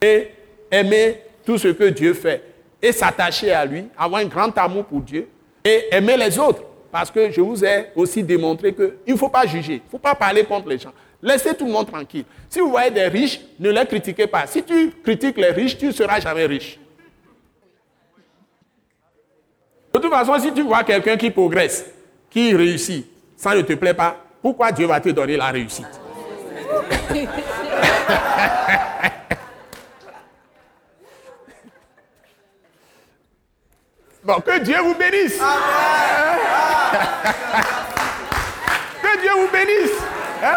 Et aimer tout ce que Dieu fait. Et s'attacher à lui, avoir un grand amour pour Dieu et aimer les autres. Parce que je vous ai aussi démontré qu'il ne faut pas juger, il ne faut pas parler contre les gens. Laissez tout le monde tranquille. Si vous voyez des riches, ne les critiquez pas. Si tu critiques les riches, tu ne seras jamais riche. De toute façon, si tu vois quelqu'un qui progresse, qui réussit, ça ne te plaît pas, pourquoi Dieu va te donner la réussite? Bon, que Dieu vous bénisse. que Dieu vous bénisse. Hein?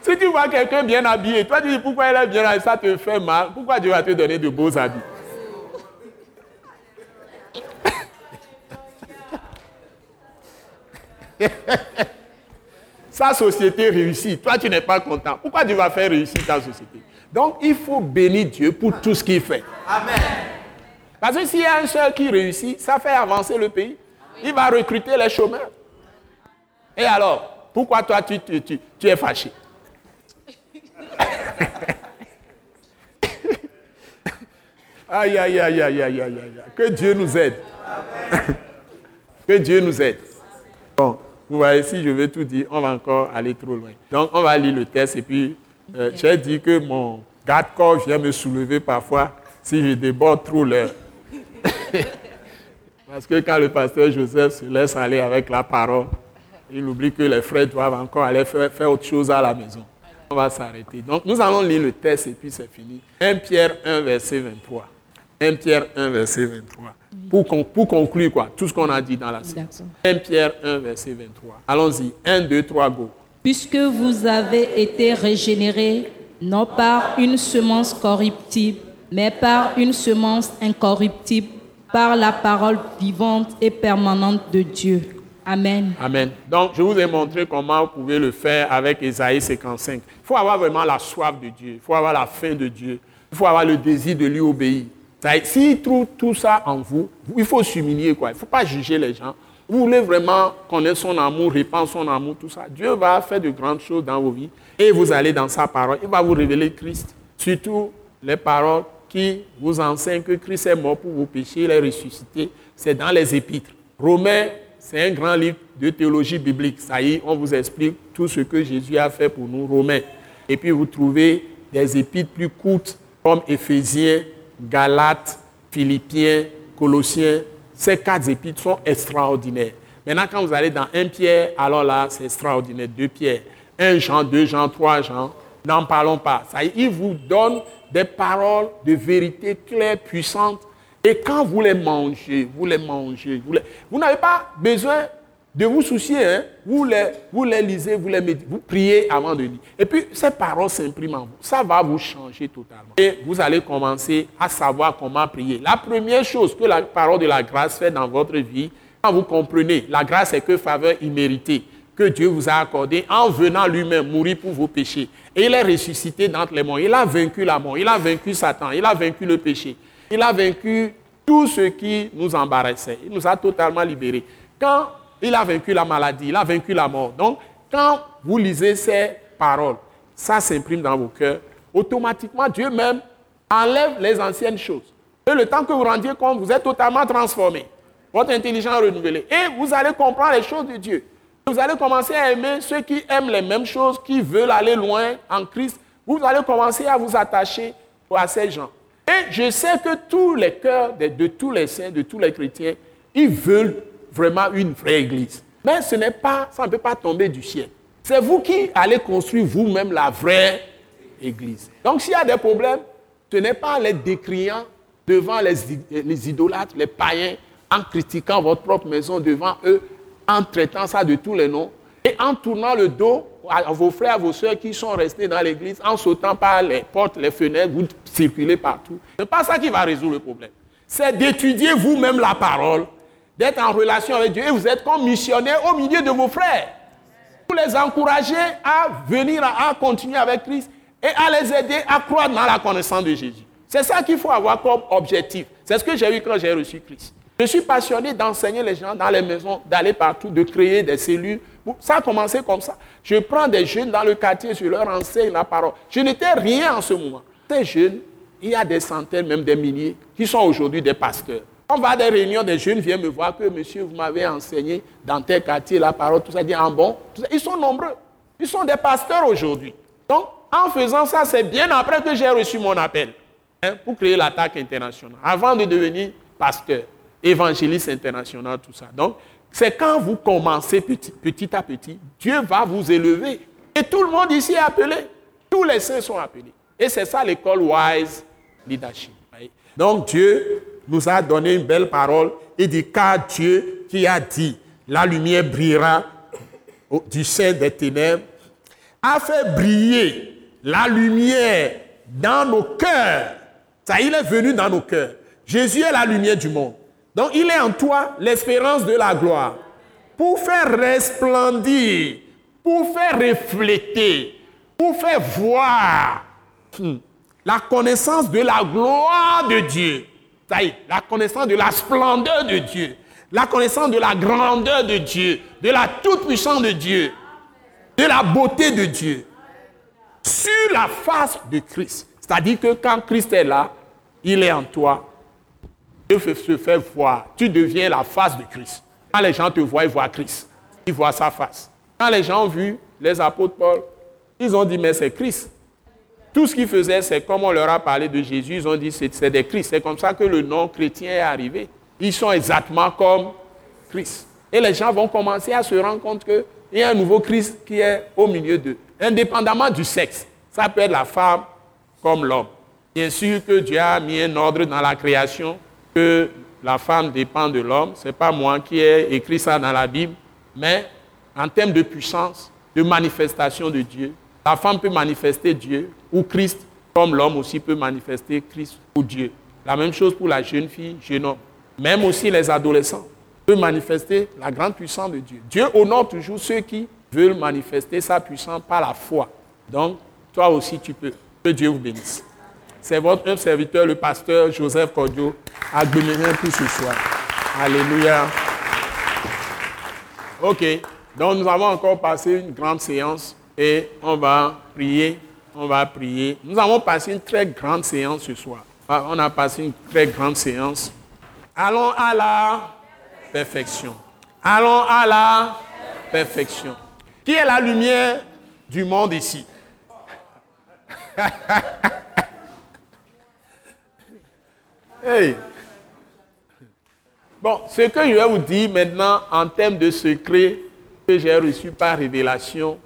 Si tu vois quelqu'un bien habillé, toi tu dis pourquoi elle est bien habillée, ça te fait mal. Pourquoi Dieu va te donner de beaux habits? Sa société réussit. Toi, tu n'es pas content. Pourquoi Dieu va faire réussir ta société? Donc, il faut bénir Dieu pour tout ce qu'il fait. Parce que s'il y a un seul qui réussit, ça fait avancer le pays. Il va recruter les chômeurs. Et alors, pourquoi toi, tu, tu- tu- tu es fâché? Aïe, aïe, aïe, aïe, aïe, aïe, aïe. aïe. Que Dieu nous aide. que Dieu nous aide. Bon, vous voyez, si je veux tout dire, on va encore aller trop loin. Donc, on va lire le texte et puis, euh, j'ai dit que mon garde-corps vient me soulever parfois si je déborde trop l'heure. Parce que quand le pasteur Joseph se laisse aller avec la parole, il oublie que les frères doivent encore aller faire, faire autre chose à la maison. On va s'arrêter. Donc, nous allons lire le texte et puis c'est fini. 1 Pierre 1, verset 23. 1 Pierre 1, verset 23. Pour, con- pour conclure, quoi, tout ce qu'on a dit dans la. D'accord. 1 Pierre 1, verset 23. Allons-y. 1, 2, 3, go. Puisque vous avez été régénérés, non par une semence corruptible, mais par une semence incorruptible, par la parole vivante et permanente de Dieu. Amen. Amen. Donc, je vous ai montré comment vous pouvez le faire avec Ésaïe 55. Il faut avoir vraiment la soif de Dieu. Il faut avoir la faim de Dieu. Il faut avoir le désir de lui obéir. S'il trouve tout ça en vous, il faut s'humilier. quoi. Il ne faut pas juger les gens. Vous voulez vraiment connaître son amour, répandre son amour, tout ça. Dieu va faire de grandes choses dans vos vies. Et vous allez dans sa parole. Il va vous révéler Christ. Surtout les paroles qui vous enseignent que Christ est mort pour vos péchés, il est ressuscité. C'est dans les épîtres. Romains c'est un grand livre de théologie biblique. Ça y est, on vous explique tout ce que Jésus a fait pour nous, Romains. Et puis vous trouvez des épîtres plus courtes comme Éphésiens, Galates, Philippiens, Colossiens. Ces quatre épîtres sont extraordinaires. Maintenant, quand vous allez dans 1 Pierre, alors là, c'est extraordinaire. 2 Pierre, 1 Jean, 2 Jean, 3 Jean. N'en parlons pas. Ça il vous donne des paroles de vérité claires, puissantes. Et quand vous les mangez, vous les mangez, vous n'avez pas besoin de vous soucier. Hein? Vous, les, vous les lisez, vous les méditez, vous priez avant de lire. Et puis, ces paroles s'impriment en vous. Ça va vous changer totalement. Et vous allez commencer à savoir comment prier. La première chose que la parole de la grâce fait dans votre vie, quand vous comprenez, la grâce est que faveur imméritée que Dieu vous a accordée en venant lui-même mourir pour vos péchés. Et il est ressuscité d'entre les morts. Il a vaincu la mort. Il a vaincu Satan. Il a vaincu le péché. Il a vaincu tout ce qui nous embarrassait. Il nous a totalement libérés. Quand il a vaincu la maladie, il a vaincu la mort. Donc, quand vous lisez ces paroles, ça s'imprime dans vos cœurs. Automatiquement, Dieu même enlève les anciennes choses. Et le temps que vous rendiez compte, vous êtes totalement transformé. Votre intelligence renouvelée. Et vous allez comprendre les choses de Dieu. Vous allez commencer à aimer ceux qui aiment les mêmes choses, qui veulent aller loin en Christ. Vous allez commencer à vous attacher à ces gens. Et je sais que tous les cœurs de, de tous les saints, de tous les chrétiens, ils veulent vraiment une vraie église. Mais ce n'est pas, ça ne peut pas tomber du ciel. C'est vous qui allez construire vous-même la vraie église. Donc s'il y a des problèmes, ce n'est pas les décriant devant les, les idolâtres, les païens, en critiquant votre propre maison devant eux, en traitant ça de tous les noms, et en tournant le dos à vos frères, à vos soeurs qui sont restés dans l'église, en sautant par les portes, les fenêtres, vous circulez partout. Ce n'est pas ça qui va résoudre le problème. C'est d'étudier vous-même la parole d'être en relation avec Dieu et vous êtes comme missionnaire au milieu de vos frères. Vous les encourager à venir, à, continuer avec Christ et à les aider à croire dans la connaissance de Jésus. C'est ça qu'il faut avoir comme objectif. C'est ce que j'ai eu quand j'ai reçu Christ. Je suis passionné d'enseigner les gens dans les maisons, d'aller partout, de créer des cellules. Ça a commencé comme ça. Je prends des jeunes dans le quartier, je leur enseigne la parole. Je n'étais rien en ce moment. Ces jeunes, il y a des centaines, même des milliers, qui sont aujourd'hui des pasteurs. On va à des réunions, des jeunes viennent me voir que monsieur, vous m'avez enseigné dans tel quartier la parole, tout ça, dit en bon. Ils sont nombreux. Ils sont des pasteurs aujourd'hui. Donc, en faisant ça, c'est bien après que j'ai reçu mon appel hein, pour créer l'attaque internationale, avant de devenir pasteur, évangéliste international, tout ça. Donc, c'est quand vous commencez petit, petit à petit, Dieu va vous élever. Et tout le monde ici est appelé. Tous les saints sont appelés. Et c'est ça l'école Wise Leadership. Donc Dieu nous a donné une belle parole. Il dit, car Dieu qui a dit, la lumière brillera du sein des ténèbres, a fait briller la lumière dans nos cœurs. Ça, il est venu dans nos cœurs. Jésus est la lumière du monde. Donc, il est en toi l'espérance de la gloire. Pour faire resplendir, pour faire refléter, pour faire voir hmm, la connaissance de la gloire de Dieu ça y est, la connaissance de la splendeur de Dieu, la connaissance de la grandeur de Dieu, de la toute-puissance de Dieu, de la beauté de Dieu, sur la face de Christ. C'est-à-dire que quand Christ est là, il est en toi. Dieu se fait voir. Tu deviens la face de Christ. Quand les gens te voient, ils voient Christ. Ils voient sa face. Quand les gens ont vu les apôtres Paul, ils ont dit, mais c'est Christ. Tout ce qu'ils faisaient, c'est comme on leur a parlé de Jésus, ils ont dit c'est des Christ. C'est comme ça que le nom chrétien est arrivé. Ils sont exactement comme Christ. Et les gens vont commencer à se rendre compte qu'il y a un nouveau Christ qui est au milieu d'eux, indépendamment du sexe. Ça peut être la femme comme l'homme. Bien sûr que Dieu a mis un ordre dans la création, que la femme dépend de l'homme. Ce n'est pas moi qui ai écrit ça dans la Bible, mais en termes de puissance, de manifestation de Dieu, la femme peut manifester Dieu ou Christ, comme l'homme aussi peut manifester Christ ou Dieu. La même chose pour la jeune fille, jeune homme. Même aussi les adolescents peuvent manifester la grande puissance de Dieu. Dieu honore toujours ceux qui veulent manifester sa puissance par la foi. Donc, toi aussi, tu peux. Que Dieu vous bénisse. C'est votre serviteur, le pasteur Joseph Cordio, à pour ce soir. Alléluia. Ok. Donc, nous avons encore passé une grande séance et on va prier, on va prier. Nous avons passé une très grande séance ce soir. Ah, on a passé une très grande séance. Allons à la perfection. Allons à la perfection. Qui est la lumière du monde ici? Hey. Bon, ce que je vais vous dire maintenant en termes de secret que j'ai reçu par révélation,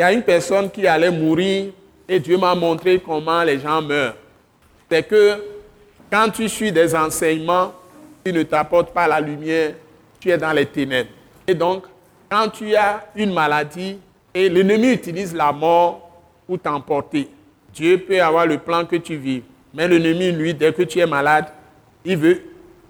il y a une personne qui allait mourir et Dieu m'a montré comment les gens meurent. C'est que quand tu suis des enseignements qui ne t'apportent pas la lumière, tu es dans les ténèbres. Et donc, quand tu as une maladie et l'ennemi utilise la mort pour t'emporter, Dieu peut avoir le plan que tu vives. Mais l'ennemi, lui, dès que tu es malade, il veut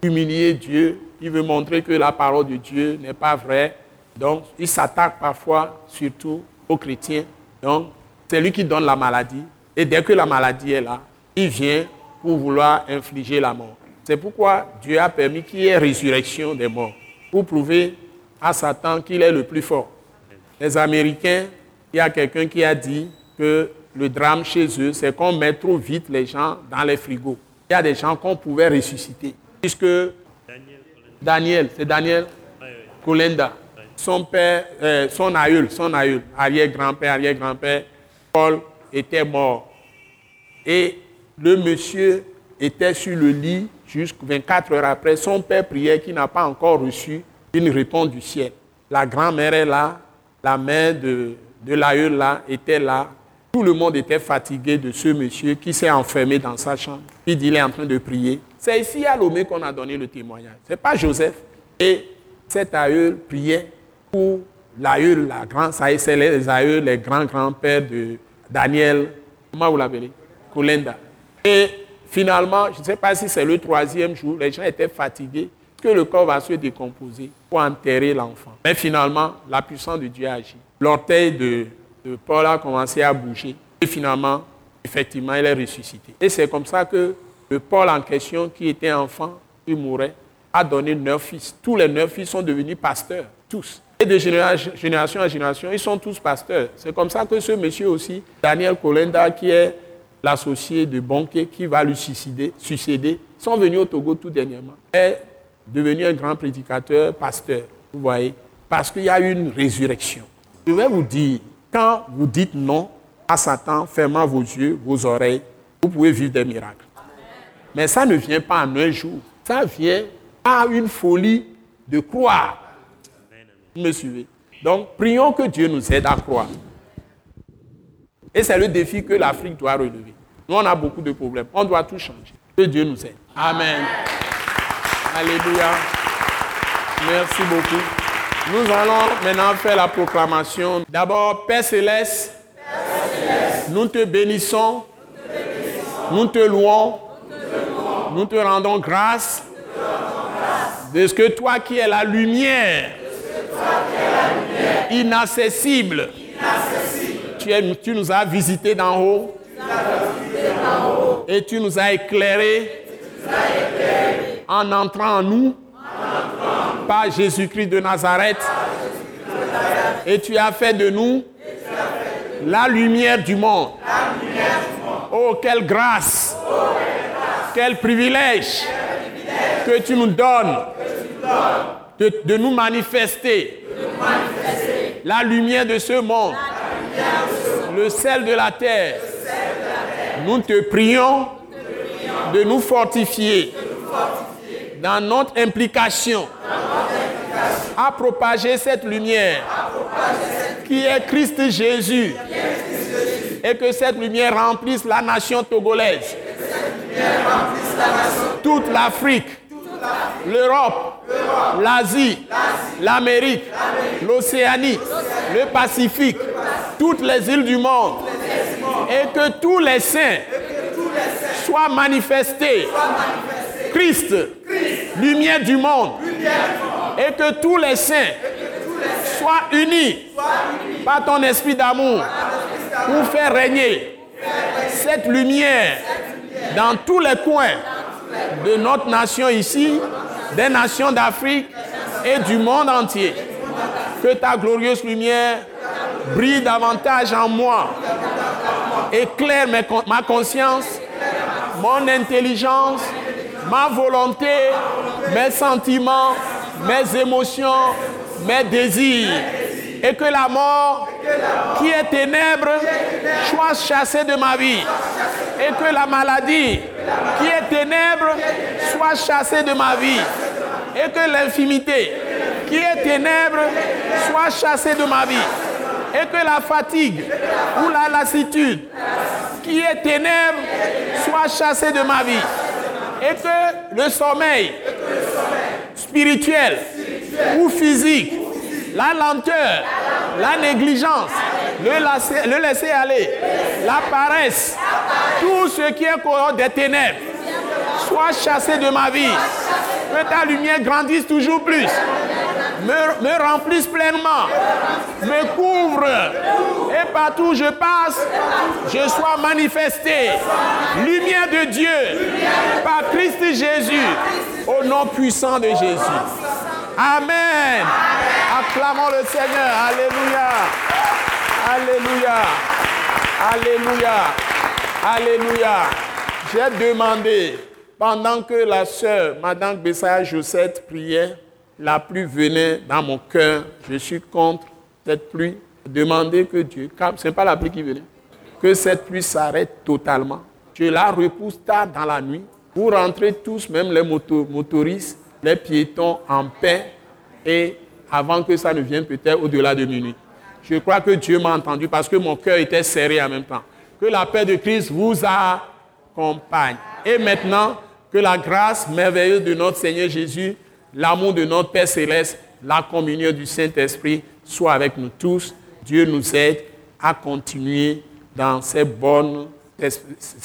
humilier Dieu, il veut montrer que la parole de Dieu n'est pas vraie. Donc, il s'attaque parfois, surtout aux chrétiens. Donc, c'est lui qui donne la maladie. Et dès que la maladie est là, il vient pour vouloir infliger la mort. C'est pourquoi Dieu a permis qu'il y ait résurrection des morts, pour prouver à Satan qu'il est le plus fort. Les Américains, il y a quelqu'un qui a dit que le drame chez eux, c'est qu'on met trop vite les gens dans les frigos. Il y a des gens qu'on pouvait ressusciter. Puisque Daniel, c'est Daniel Kolenda, son père, euh, son aïeul, son aïeul, arrière-grand-père, arrière-grand-père, Paul était mort. Et le monsieur était sur le lit jusqu'à 24 heures après. Son père priait qui n'a pas encore reçu une réponse du ciel. La grand-mère est là, la mère de, de l'aïeul là était là. Tout le monde était fatigué de ce monsieur qui s'est enfermé dans sa chambre. Puis il est en train de prier. C'est ici à Lomé qu'on a donné le témoignage. Ce n'est pas Joseph. Et cet aïeul priait pour l'aïeul, la grande, ça c'est les aïeux, les grands-grands-pères de Daniel, comment vous l'appelez? Kolenda. Et finalement, je ne sais pas si c'est le troisième jour, les gens étaient fatigués, que le corps va se décomposer pour enterrer l'enfant. Mais finalement, la puissance de Dieu agit. L'orteil de, de Paul a commencé à bouger. Et finalement, effectivement, il est ressuscité. Et c'est comme ça que le Paul en question, qui était enfant, qui mourait, a donné neuf fils. Tous les neuf fils sont devenus pasteurs, tous. Et de génération en génération, ils sont tous pasteurs. C'est comme ça que ce monsieur aussi, Daniel Kolenda, qui est l'associé de Bonke, qui va lui suicider, succéder, sont venus au Togo tout dernièrement. Est devenu un grand prédicateur, pasteur. Vous voyez Parce qu'il y a une résurrection. Je vais vous dire, quand vous dites non à Satan, fermant vos yeux, vos oreilles, vous pouvez vivre des miracles. Mais ça ne vient pas en un jour. Ça vient à une folie de croire. Vous me suivez Donc, prions que Dieu nous aide à croire. Et c'est le défi que l'Afrique doit relever. Nous, on a beaucoup de problèmes. On doit tout changer. Que Dieu nous aide. Amen. Alléluia. Merci beaucoup. Nous allons maintenant faire la proclamation. D'abord, Père Céleste, nous te bénissons, nous te louons, nous te rendons grâce de ce que toi qui es la lumière, inaccessible, tu, nous as visités d'en haut, et tu nous as éclairés en entrant en nous par Jésus-Christ de Nazareth. Et tu as fait de nous la lumière du monde. Oh, quelle grâce! Quel privilège que tu nous donnes de, nous manifester la lumière de ce monde, le sel de la terre. Nous te prions de nous fortifier dans notre implication à propager cette lumière qui est Christ Jésus et que cette lumière remplisse la nation togolaise toute l'Afrique, l'Europe, l'Asie, l'Amérique, l'Océanie, le Pacifique, toutes les îles du monde, et que tous les saints soient manifestés. Christ, lumière du monde, et que tous les saints soient unis par ton esprit d'amour pour faire régner cette lumière dans tous les coins de notre nation ici, des nations d'Afrique et du monde entier. Que ta glorieuse lumière brille davantage en moi, éclaire ma conscience, mon intelligence, ma volonté, mes sentiments, mes émotions, mes désirs. Et que la mort, qui est ténèbre, soit chassée de ma vie. Et que la maladie, qui est ténèbre, soit chassée de ma vie. Et que l'infimité, qui est ténèbre, soit chassée de ma vie. Et que la fatigue ou la lassitude, qui est ténèbre, soit chassée de ma vie. Et que le sommeil spirituel ou physique, la lenteur, la négligence, le laisser, aller, la paresse, tout ce qui est des ténèbres, soit chassé de ma vie. Que ta lumière grandisse toujours plus. Me, me remplisse pleinement. Me couvre. Et partout où je passe, je sois manifesté. Lumière de Dieu. Par Christ Jésus. Au nom puissant de Jésus. Amen. Acclamons le Seigneur. Alléluia. Alléluia. Alléluia. Alléluia. J'ai demandé, pendant que la sœur, Madame Bessaya Josette, priait, la pluie venait dans mon cœur. Je suis contre cette pluie. Demander que Dieu, ce n'est pas la pluie qui venait, que cette pluie s'arrête totalement. Je la repousse tard dans la nuit pour rentrer tous, même les motoristes, les piétons en paix et avant que ça ne vienne peut-être au-delà de minuit. Je crois que Dieu m'a entendu parce que mon cœur était serré en même temps. Que la paix de Christ vous accompagne. Et maintenant, que la grâce merveilleuse de notre Seigneur Jésus, l'amour de notre Père céleste, la communion du Saint-Esprit soit avec nous tous. Dieu nous aide à continuer dans ces bonnes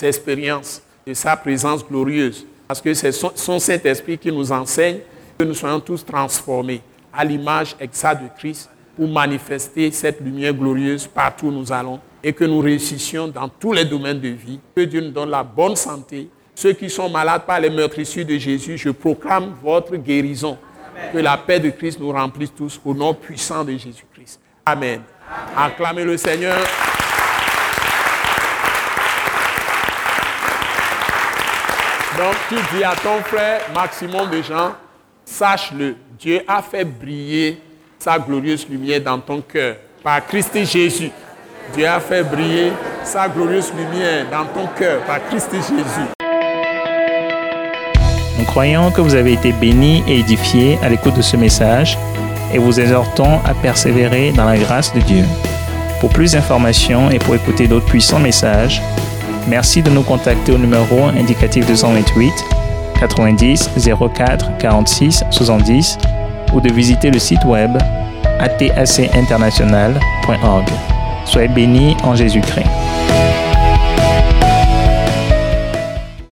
expériences de sa présence glorieuse. Parce que c'est son Saint-Esprit qui nous enseigne que nous soyons tous transformés à l'image exacte de Christ pour manifester cette lumière glorieuse partout où nous allons et que nous réussissions dans tous les domaines de vie. Que Dieu nous donne la bonne santé. Ceux qui sont malades par les meurtrissures de Jésus, je proclame votre guérison. Que la paix de Christ nous remplisse tous au nom puissant de Jésus-Christ. Amen. Acclamez le Seigneur. Donc tu dis à ton frère, maximum de gens, sache-le, Dieu a fait briller sa glorieuse lumière dans ton cœur par Christ Jésus. Dieu a fait briller sa glorieuse lumière dans ton cœur par Christ Jésus. Nous croyons que vous avez été bénis et édifiés à l'écoute de ce message et vous exhortons à persévérer dans la grâce de Dieu. Pour plus d'informations et pour écouter d'autres puissants messages, merci de nous contacter au numéro indicatif 228 90 04 46 70 ou de visiter le site web atacinternational.org. Soyez bénis en Jésus-Christ.